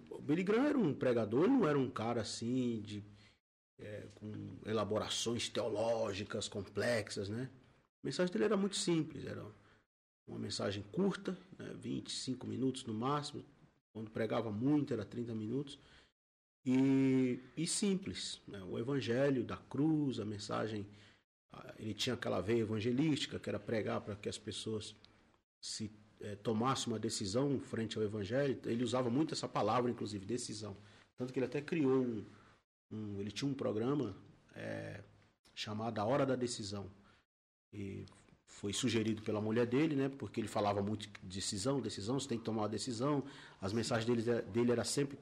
o Billy Graham era um pregador, não era um cara assim de é, com elaborações teológicas complexas, né? A mensagem dele era muito simples, era uma mensagem curta, né? 25 minutos no máximo. Quando pregava muito, era 30 minutos e, e simples. Né? O evangelho da cruz, a mensagem. Ele tinha aquela veia evangelística, que era pregar para que as pessoas se é, tomassem uma decisão frente ao evangelho. Ele usava muito essa palavra, inclusive, decisão. Tanto que ele até criou um. um ele tinha um programa é, chamado A Hora da Decisão. E foi sugerido pela mulher dele, né? Porque ele falava muito de decisão, decisão, você tem que tomar uma decisão. As mensagens dele, dele era sempre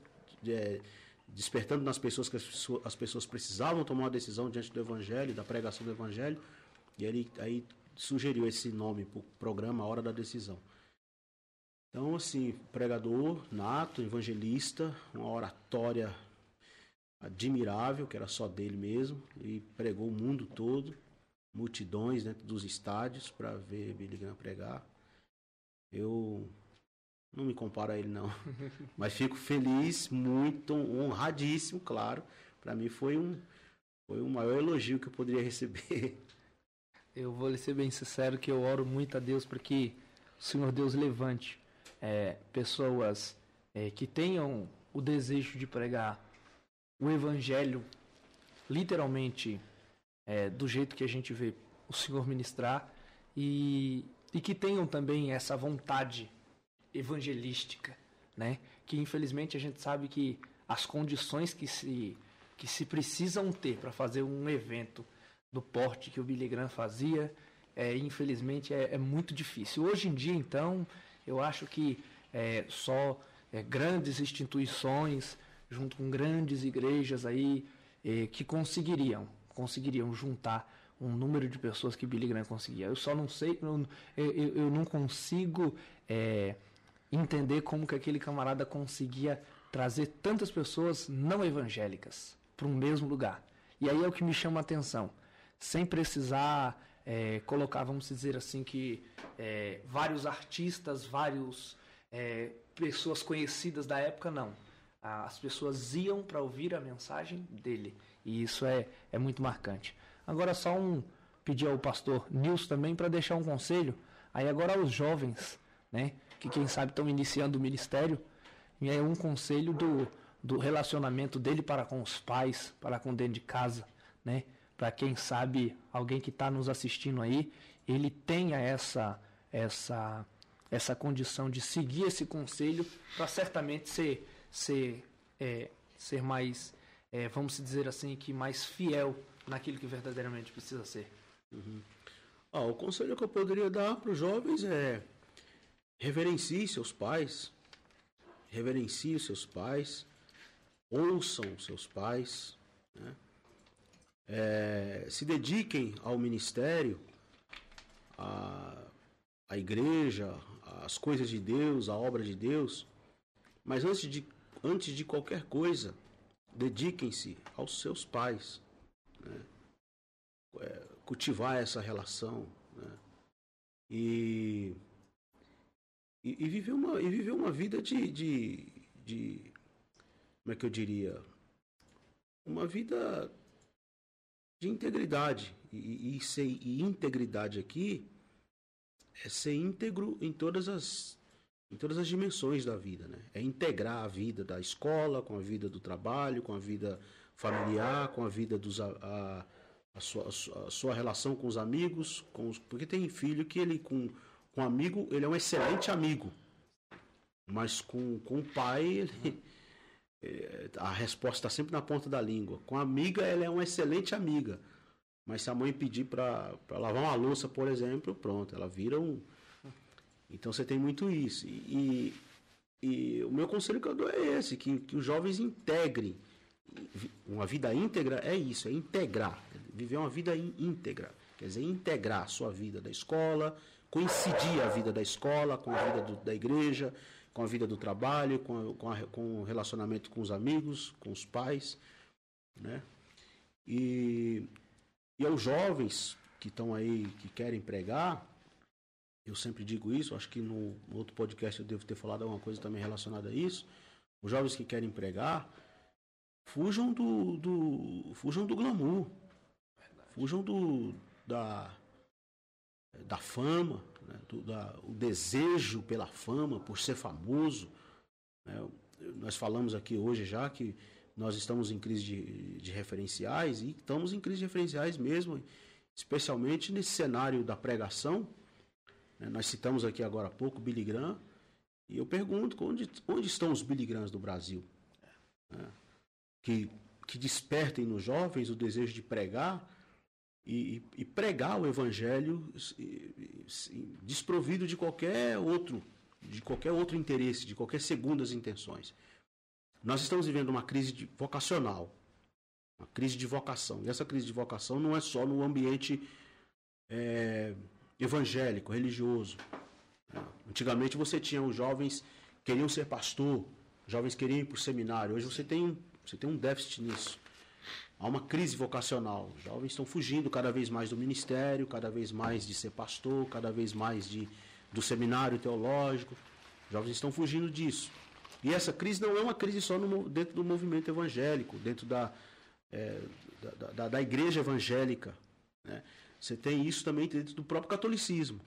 é, despertando nas pessoas que as pessoas precisavam tomar uma decisão diante do Evangelho, da pregação do Evangelho, e ele aí sugeriu esse nome para o programa A Hora da Decisão. Então, assim, pregador nato, evangelista, uma oratória admirável, que era só dele mesmo, e pregou o mundo todo, multidões dentro dos estádios para ver Billy Graham pregar. Eu não me comparo a ele, não. Mas fico feliz, muito honradíssimo, claro. Para mim foi um, foi o maior elogio que eu poderia receber. Eu vou lhe ser bem sincero que eu oro muito a Deus para que o Senhor Deus levante é, pessoas é, que tenham o desejo de pregar o Evangelho literalmente é, do jeito que a gente vê o Senhor ministrar e, e que tenham também essa vontade evangelística, né? Que infelizmente a gente sabe que as condições que se que se precisam ter para fazer um evento do porte que o Billy Graham fazia, é, infelizmente é, é, muito difícil. Hoje em dia, então, eu acho que é, só é, grandes instituições, junto com grandes igrejas aí, é, que conseguiriam, conseguiriam juntar um número de pessoas que Billy Graham conseguia. Eu só não sei, eu, eu, eu não consigo é, entender como que aquele camarada conseguia trazer tantas pessoas não evangélicas para um mesmo lugar. E aí é o que me chama a atenção. Sem precisar é, colocar, vamos dizer assim, que é, vários artistas, vários é, pessoas conhecidas da época, não. As pessoas iam para ouvir a mensagem dele. E isso é, é muito marcante. Agora, só um pedir ao pastor Nilson também para deixar um conselho. Aí, agora, aos jovens, né, que quem sabe estão iniciando o ministério, e é um conselho do, do relacionamento dele para com os pais, para com dentro de casa, né? Para quem sabe, alguém que está nos assistindo aí, ele tenha essa essa essa condição de seguir esse conselho para certamente ser ser é, ser mais é, vamos dizer assim que mais fiel naquilo que verdadeiramente precisa ser. Uhum. Ah, o conselho que eu poderia dar para os jovens é reverencie seus pais, reverencie seus pais, ouçam seus pais, né? É, se dediquem ao ministério, à, à igreja, às coisas de Deus, à obra de Deus, mas antes de, antes de qualquer coisa, dediquem-se aos seus pais, né? é, cultivar essa relação né? e, e, e, viver uma, e viver uma vida de, de, de como é que eu diria? Uma vida de integridade. E, e, ser, e integridade aqui é ser íntegro em todas as em todas as dimensões da vida, né? É integrar a vida da escola com a vida do trabalho, com a vida familiar, com a vida dos a, a, sua, a sua relação com os amigos, com os, porque tem filho que ele com com amigo ele é um excelente amigo, mas com, com o pai ele, a resposta está sempre na ponta da língua. Com a amiga, ela é uma excelente amiga. Mas se a mãe pedir para lavar uma louça, por exemplo, pronto, ela vira um. Então você tem muito isso. E, e o meu conselho que eu dou é esse: que, que os jovens integrem. Uma vida íntegra é isso, é integrar. Viver uma vida íntegra. Quer dizer, integrar a sua vida da escola, coincidir a vida da escola com a vida do, da igreja, com a vida do trabalho, com, com, a, com o relacionamento com os amigos, com os pais, né? E, e aos jovens que estão aí, que querem pregar, eu sempre digo isso, acho que no, no outro podcast eu devo ter falado alguma coisa também relacionada a isso. Os jovens que querem pregar, fujam do, do fujam do glamour, fujam do da da fama, né, do, da, o desejo pela fama, por ser famoso. Né, nós falamos aqui hoje já que nós estamos em crise de, de referenciais e estamos em crise de referenciais mesmo, especialmente nesse cenário da pregação. Né, nós citamos aqui agora há pouco Billy Graham, e eu pergunto onde, onde estão os Billy Grahams do Brasil? Né, que, que despertem nos jovens o desejo de pregar e, e pregar o evangelho desprovido de qualquer outro, de qualquer outro interesse, de qualquer segundas intenções. Nós estamos vivendo uma crise vocacional, uma crise de vocação. E essa crise de vocação não é só no ambiente é, evangélico, religioso. Antigamente você tinha os jovens queriam ser pastor, jovens queriam ir para o seminário. Hoje você tem, você tem um déficit nisso. Há uma crise vocacional. Os jovens estão fugindo cada vez mais do ministério, cada vez mais de ser pastor, cada vez mais de, do seminário teológico. Os jovens estão fugindo disso. E essa crise não é uma crise só no, dentro do movimento evangélico, dentro da, é, da, da, da, igreja evangélica. Né? Você tem isso também dentro do próprio catolicismo.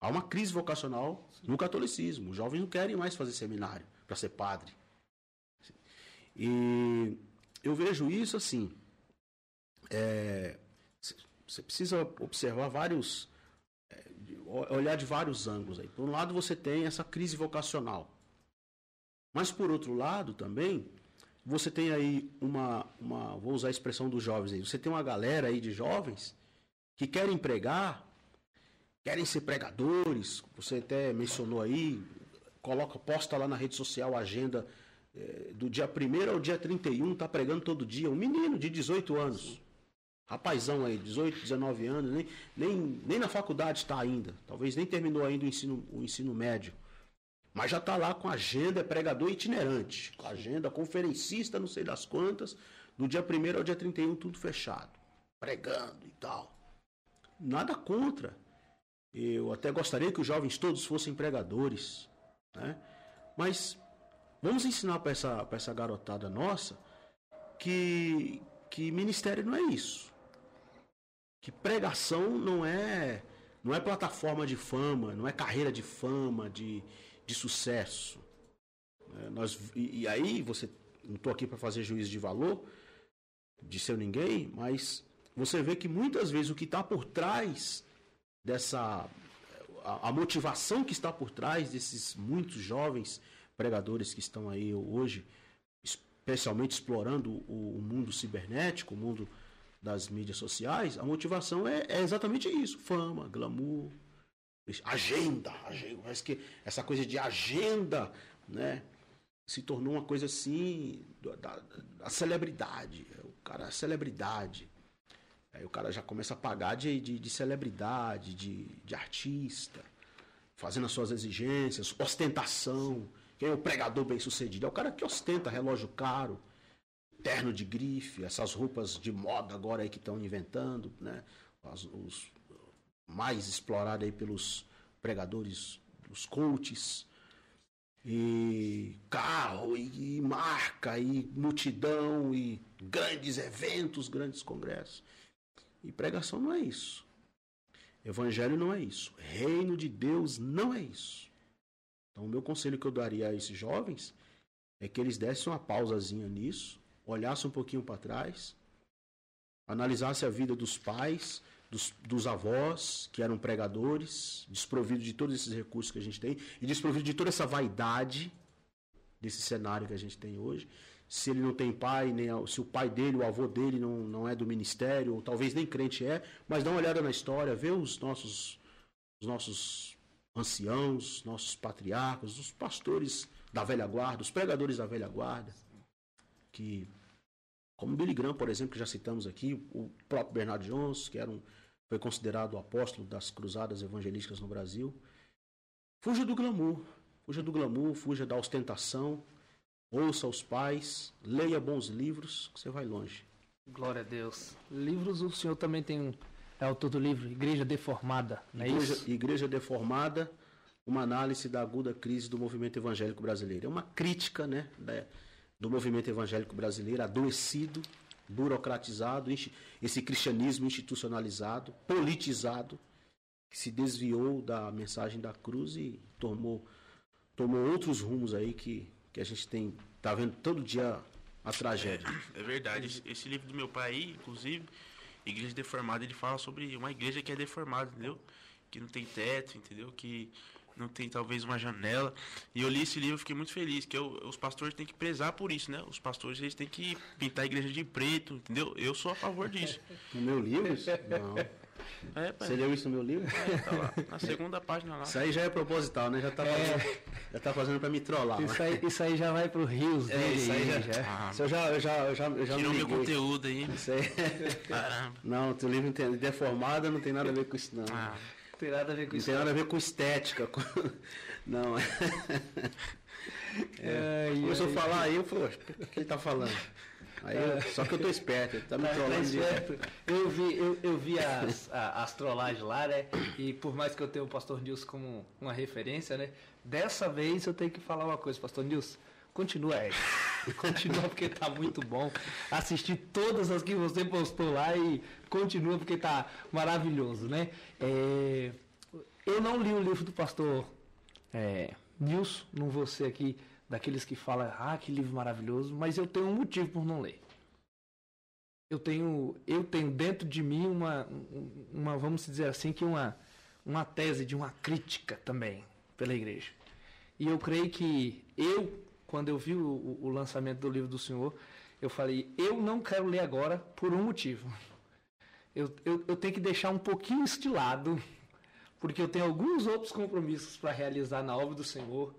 Há uma crise vocacional no catolicismo. Os jovens não querem mais fazer seminário para ser padre. E eu vejo isso assim é, você precisa observar vários, é, olhar de vários ângulos aí. Por um lado você tem essa crise vocacional, mas por outro lado também você tem aí uma, uma. Vou usar a expressão dos jovens aí. Você tem uma galera aí de jovens que querem pregar, querem ser pregadores. Você até mencionou aí, coloca, posta lá na rede social a agenda é, do dia 1 ao dia 31, tá pregando todo dia. Um menino de 18 anos. Rapazão aí, 18, 19 anos, nem, nem, nem na faculdade está ainda. Talvez nem terminou ainda o ensino, o ensino médio. Mas já está lá com agenda, é pregador itinerante. Com agenda, conferencista, não sei das quantas. Do dia 1 ao dia 31, tudo fechado. Pregando e tal. Nada contra. Eu até gostaria que os jovens todos fossem pregadores. Né? Mas vamos ensinar para essa, essa garotada nossa que, que ministério não é isso que pregação não é não é plataforma de fama, não é carreira de fama, de, de sucesso. É, nós, e, e, aí você não estou aqui para fazer juízo de valor de seu ninguém, mas você vê que muitas vezes o que está por trás dessa a, a, motivação que está por trás desses muitos jovens pregadores que estão aí hoje, especialmente explorando o, o mundo cibernético, o mundo das mídias sociais, a motivação é, é exatamente isso: fama, glamour, agenda, agenda. Parece que essa coisa de agenda, né? Se tornou uma coisa assim da, da celebridade. O cara, a celebridade. Aí o cara já começa a pagar de, de, de celebridade, de, de artista, fazendo as suas exigências, ostentação. Quem é o pregador bem sucedido? É o cara que ostenta relógio caro, terno de grife, essas roupas de moda agora aí que estão inventando, né? Os, os mais explorados aí pelos pregadores, os coaches. E carro, e, e marca, e multidão, e grandes eventos, grandes congressos. E pregação não é isso. Evangelho não é isso. Reino de Deus não é isso. Então, o meu conselho que eu daria a esses jovens é que eles dessem uma pausazinha nisso, olhasse um pouquinho para trás, analisasse a vida dos pais, dos, dos, avós, que eram pregadores, desprovidos de todos esses recursos que a gente tem, e desprovido de toda essa vaidade desse cenário que a gente tem hoje. Se ele não tem pai, nem se o pai dele, o avô dele não, não é do ministério, ou talvez nem crente é, mas dá uma olhada na história, vê os nossos, os nossos anciãos, nossos patriarcas, os pastores da velha guarda, os pregadores da velha guarda que, como Billy Graham, por exemplo, que já citamos aqui, o próprio Bernard Jones, que era um, foi considerado o apóstolo das cruzadas evangelísticas no Brasil. Fuja do glamour, fuja do glamour, fuja da ostentação, ouça os pais, leia bons livros, que você vai longe. Glória a Deus. Livros, o senhor também tem um. É autor do livro Igreja Deformada, não é Igreja, isso? Igreja Deformada, uma análise da aguda crise do movimento evangélico brasileiro. É uma crítica, né? Do movimento evangélico brasileiro, adoecido, burocratizado, esse cristianismo institucionalizado, politizado, que se desviou da mensagem da cruz e tomou, tomou outros rumos aí que, que a gente tem tá vendo todo dia a tragédia. É, é verdade. Esse livro do meu pai inclusive, Igreja Deformada, ele fala sobre uma igreja que é deformada, entendeu? Que não tem teto, entendeu? Que não tem talvez uma janela. E eu li esse livro e fiquei muito feliz, que eu, os pastores têm que prezar por isso, né? Os pastores eles têm que pintar a igreja de preto, entendeu? Eu sou a favor disso. No meu livro? Não. É, Você leu isso no meu livro? É, tá lá, na segunda página lá. Isso aí já é proposital, né? Já tá fazendo, é. já tá fazendo pra me trollar. Isso aí, isso aí já vai pro Rios é, isso aí já. já. Ah, isso eu já, eu já, eu já, eu já Tirou meu conteúdo aí. Isso aí. Caramba. Não, o teu livro deformado não tem nada a ver com isso, não. Ah tem nada a ver com isso. Não tem nada a ver com estética. Com... Não. É. Ai, Começou ai, a falar aí, eu falei, o que ele tá falando? Aí só que eu tô esperto, ele tá me tá, tá trolando. Tá eu vi, eu, eu vi as, as trollagens lá, né? E por mais que eu tenha o Pastor Nilson como uma referência, né? Dessa vez eu tenho que falar uma coisa, Pastor Nilson. Continua, Ed. Continua porque tá muito bom. Assisti todas as que você postou lá e continua porque tá maravilhoso, né? É, eu não li o livro do pastor é, Nilson, não vou ser aqui daqueles que falam, ah, que livro maravilhoso, mas eu tenho um motivo por não ler. Eu tenho, eu tenho dentro de mim uma, uma vamos dizer assim, que uma, uma tese de uma crítica também pela igreja. E eu creio que eu quando eu vi o, o lançamento do livro do senhor, eu falei, eu não quero ler agora por um motivo. Eu, eu, eu tenho que deixar um pouquinho isso de lado, porque eu tenho alguns outros compromissos para realizar na obra do Senhor.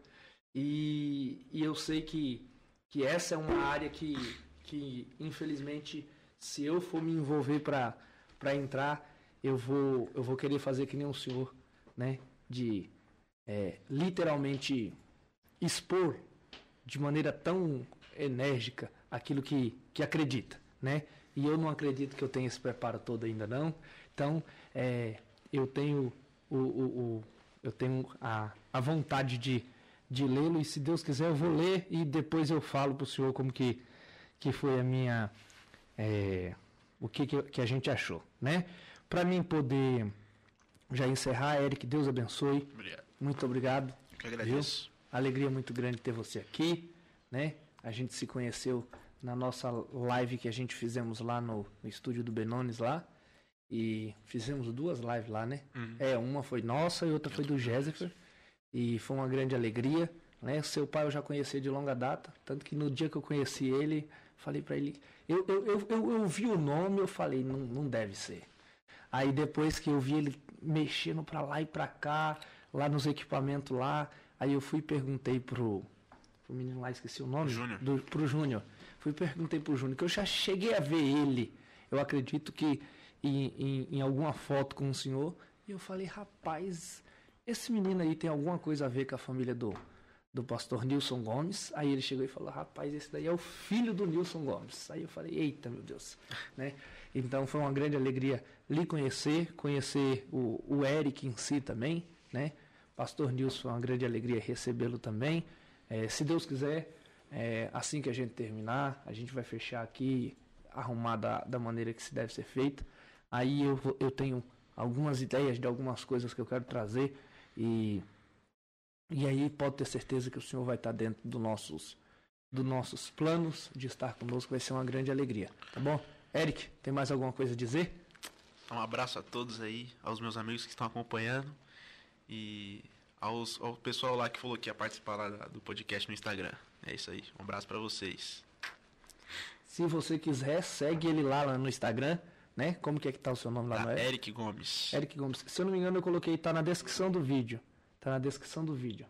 E, e eu sei que, que essa é uma área que, que, infelizmente, se eu for me envolver para entrar, eu vou, eu vou querer fazer que nem o senhor, né? De é, literalmente expor de maneira tão enérgica aquilo que, que acredita, né? E eu não acredito que eu tenha esse preparo todo ainda não. Então, é, eu tenho o, o, o, eu tenho a, a vontade de, de lê-lo e se Deus quiser eu vou ler e depois eu falo para o senhor como que, que foi a minha é, o que, que, que a gente achou, né? Para mim poder já encerrar, Eric, Deus abençoe. Obrigado. Muito obrigado. Eu que agradeço. Viu? Alegria muito grande ter você aqui, né? A gente se conheceu na nossa live que a gente fizemos lá no, no estúdio do Benones lá. E fizemos duas lives lá, né? Uhum. É, uma foi nossa e outra foi do Jéssica. E foi uma grande alegria, né? Seu pai eu já conhecia de longa data, tanto que no dia que eu conheci ele, falei para ele, eu, eu, eu, eu, eu vi o nome, eu falei, não, não deve ser. Aí depois que eu vi ele mexendo para lá e para cá, lá nos equipamentos lá, aí eu fui e perguntei pro, pro menino lá, esqueci o nome, Júnior. do, pro Júnior. Fui e perguntei pro Júnior, que eu já cheguei a ver ele. Eu acredito que em, em, em alguma foto com o senhor, e eu falei, rapaz, esse menino aí tem alguma coisa a ver com a família do, do pastor Nilson Gomes. Aí ele chegou e falou: Rapaz, esse daí é o filho do Nilson Gomes. Aí eu falei: Eita, meu Deus. né? Então foi uma grande alegria lhe conhecer, conhecer o, o Eric em si também. Né? Pastor Nilson, foi uma grande alegria recebê-lo também. É, se Deus quiser, é, assim que a gente terminar, a gente vai fechar aqui, arrumar da, da maneira que se deve ser feito. Aí eu, eu tenho algumas ideias de algumas coisas que eu quero trazer e e aí pode ter certeza que o Senhor vai estar dentro dos nossos, dos nossos planos de estar conosco, vai ser uma grande alegria, tá bom? Eric, tem mais alguma coisa a dizer? Um abraço a todos aí, aos meus amigos que estão acompanhando e aos, ao pessoal lá que falou que ia participar lá do podcast no Instagram. É isso aí, um abraço pra vocês. Se você quiser, segue ele lá, lá no Instagram, né? Como que é que tá o seu nome lá Tá, no Eric? Eric Gomes. Eric Gomes. Se eu não me engano, eu coloquei, tá na descrição do vídeo. Tá na descrição do vídeo.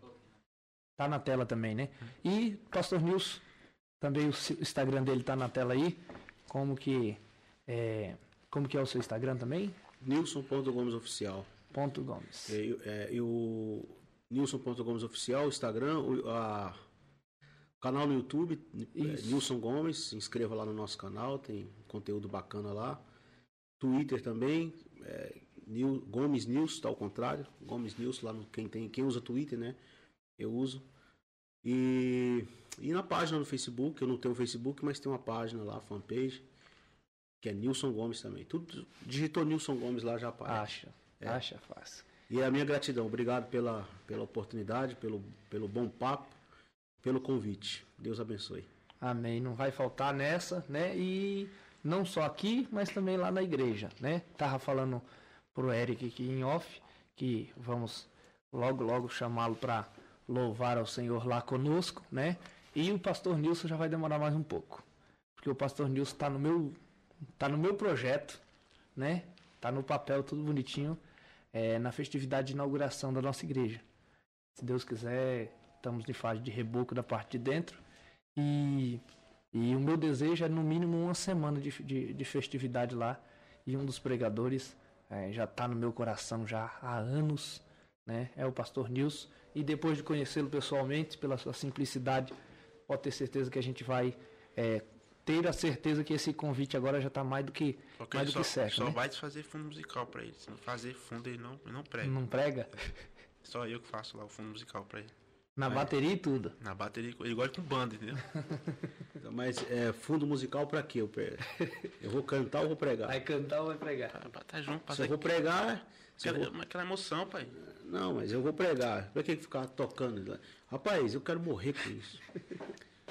Tá na tela também, né? E Pastor Nilson, também o Instagram dele tá na tela aí. Como que é, como que é o seu Instagram também? Nilson.gomes Oficial. Ponto Gomes. E, é, e o Nilson.gomes Oficial, Instagram, o a- canal no YouTube, é, Isso. Nilson Gomes, se inscreva lá no nosso canal, tem conteúdo bacana lá. Twitter também, é, Gomes News, tá ao contrário, Gomes News, lá no, quem, tem, quem usa Twitter, né? Eu uso. E, e na página no Facebook, eu não tenho Facebook, mas tem uma página lá, fanpage, que é Nilson Gomes também. Tudo digitou Nilson Gomes lá já aparece. Acha. Acha fácil. E a minha gratidão, obrigado pela, pela oportunidade, pelo, pelo bom papo, pelo convite. Deus abençoe. Amém. Não vai faltar nessa, né? E não só aqui, mas também lá na igreja, né? Tava falando pro Eric aqui em off que vamos logo, logo chamá-lo para louvar ao Senhor lá conosco, né? E o pastor Nilson já vai demorar mais um pouco. Porque o pastor Nilson está no meu tá no meu projeto, né? Tá no papel tudo bonitinho, é, na festividade de inauguração da nossa igreja. Se Deus quiser, estamos em fase de reboco da parte de dentro. E, e o meu desejo é no mínimo uma semana de, de, de festividade lá. E um dos pregadores eh, já está no meu coração já há anos, né? É o pastor Nilson. E depois de conhecê-lo pessoalmente, pela sua simplicidade, pode ter certeza que a gente vai eh, ter a certeza que esse convite agora já está mais do que, Só que mais do só, que certo, só né? vai fazer fundo musical pra ele. Se não fazer fundo, ele não, não prega. Não prega? Só eu que faço lá o fundo musical pra ele. Na bateria e tudo. Na bateria, ele gosta com banda, entendeu? Mas é, fundo musical pra quê? Eu, eu vou cantar ou vou pregar? Vai cantar ou vai pregar? Pra, pra tá junto, pra Se eu vou pregar, se eu aquela, vou- aquela emoção, pai. não, mas eu vou pregar. Pra que ficar tocando? Rapaz, eu quero morrer com isso.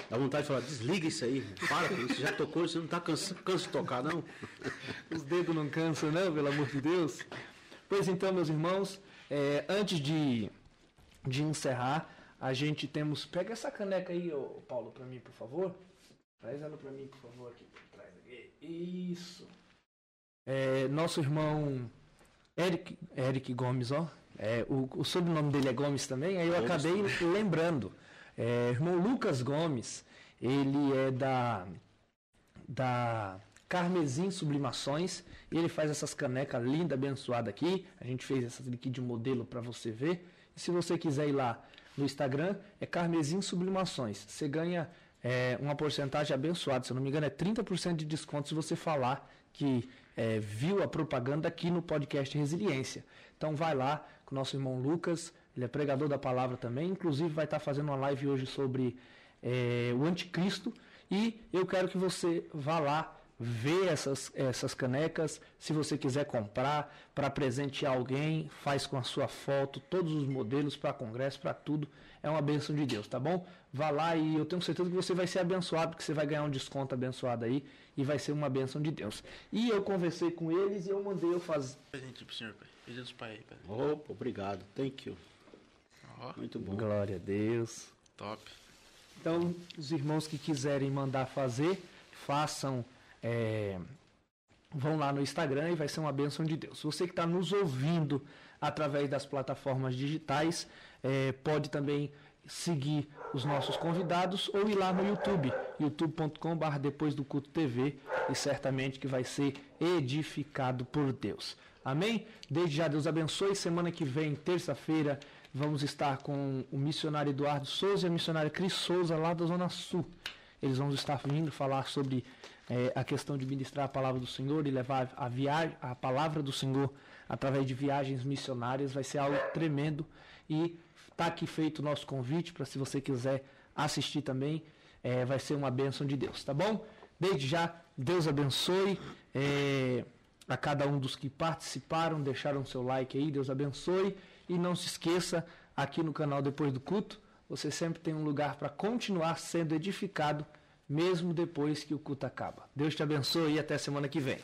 Dá vontade de falar, desliga isso aí, para com isso, já tocou, você não tá cansa, cansa de tocar, não? Os dedos não cansam, não, pelo amor de Deus. Pois então, meus irmãos, é, antes de, de encerrar, a gente temos. Pega essa caneca aí, ô, Paulo, para mim, por favor. Traz ela para mim, por favor, aqui. Traz aqui. Isso. É, nosso irmão Eric, Eric Gomes, ó. É, o, o, sobrenome dele é Gomes também, aí eu Gomes. acabei lembrando. É, irmão Lucas Gomes, ele é da, da Carmesim Sublimações, ele faz essas canecas lindas, abençoadas aqui. A gente fez essas aqui de modelo para você ver. E se você quiser ir lá no Instagram, é Carmesim Sublimações. Você ganha é, uma porcentagem abençoada, se eu não me engano, é 30% de desconto se você falar que é, viu a propaganda aqui no podcast Resiliência. Então vai lá com o nosso irmão Lucas, ele é pregador da palavra também, inclusive vai estar fazendo uma live hoje sobre é, o anticristo. E eu quero que você vá lá ver essas, essas canecas. Se você quiser comprar para presentear alguém, faz com a sua foto, todos os modelos para congresso, para tudo. É uma benção de Deus, tá bom? Vá lá e eu tenho certeza que você vai ser abençoado, porque você vai ganhar um desconto abençoado aí e vai ser uma benção de Deus. E eu conversei com eles e eu mandei eu fazer. Presente pro senhor, pai. Jesus Pai. pai. Opa, obrigado. Thank you. Oh, Muito bom. Glória a Deus. Top. Então, os irmãos que quiserem mandar fazer, façam. É, vão lá no Instagram e vai ser uma bênção de Deus. Você que está nos ouvindo através das plataformas digitais, é, pode também seguir os nossos convidados ou ir lá no YouTube, youtube.com.br depois do culto TV e certamente que vai ser edificado por Deus. Amém? Desde já Deus abençoe. Semana que vem, terça-feira, vamos estar com o missionário Eduardo Souza e a missionária Cris Souza lá da Zona Sul. Eles vão estar vindo falar sobre é, a questão de ministrar a palavra do Senhor e levar a, viagem, a palavra do Senhor através de viagens missionárias. Vai ser algo tremendo e Está aqui feito o nosso convite para se você quiser assistir também, é, vai ser uma bênção de Deus, tá bom? Desde já, Deus abençoe é, a cada um dos que participaram, deixaram seu like aí, Deus abençoe. E não se esqueça, aqui no canal Depois do Culto, você sempre tem um lugar para continuar sendo edificado, mesmo depois que o culto acaba. Deus te abençoe e até semana que vem.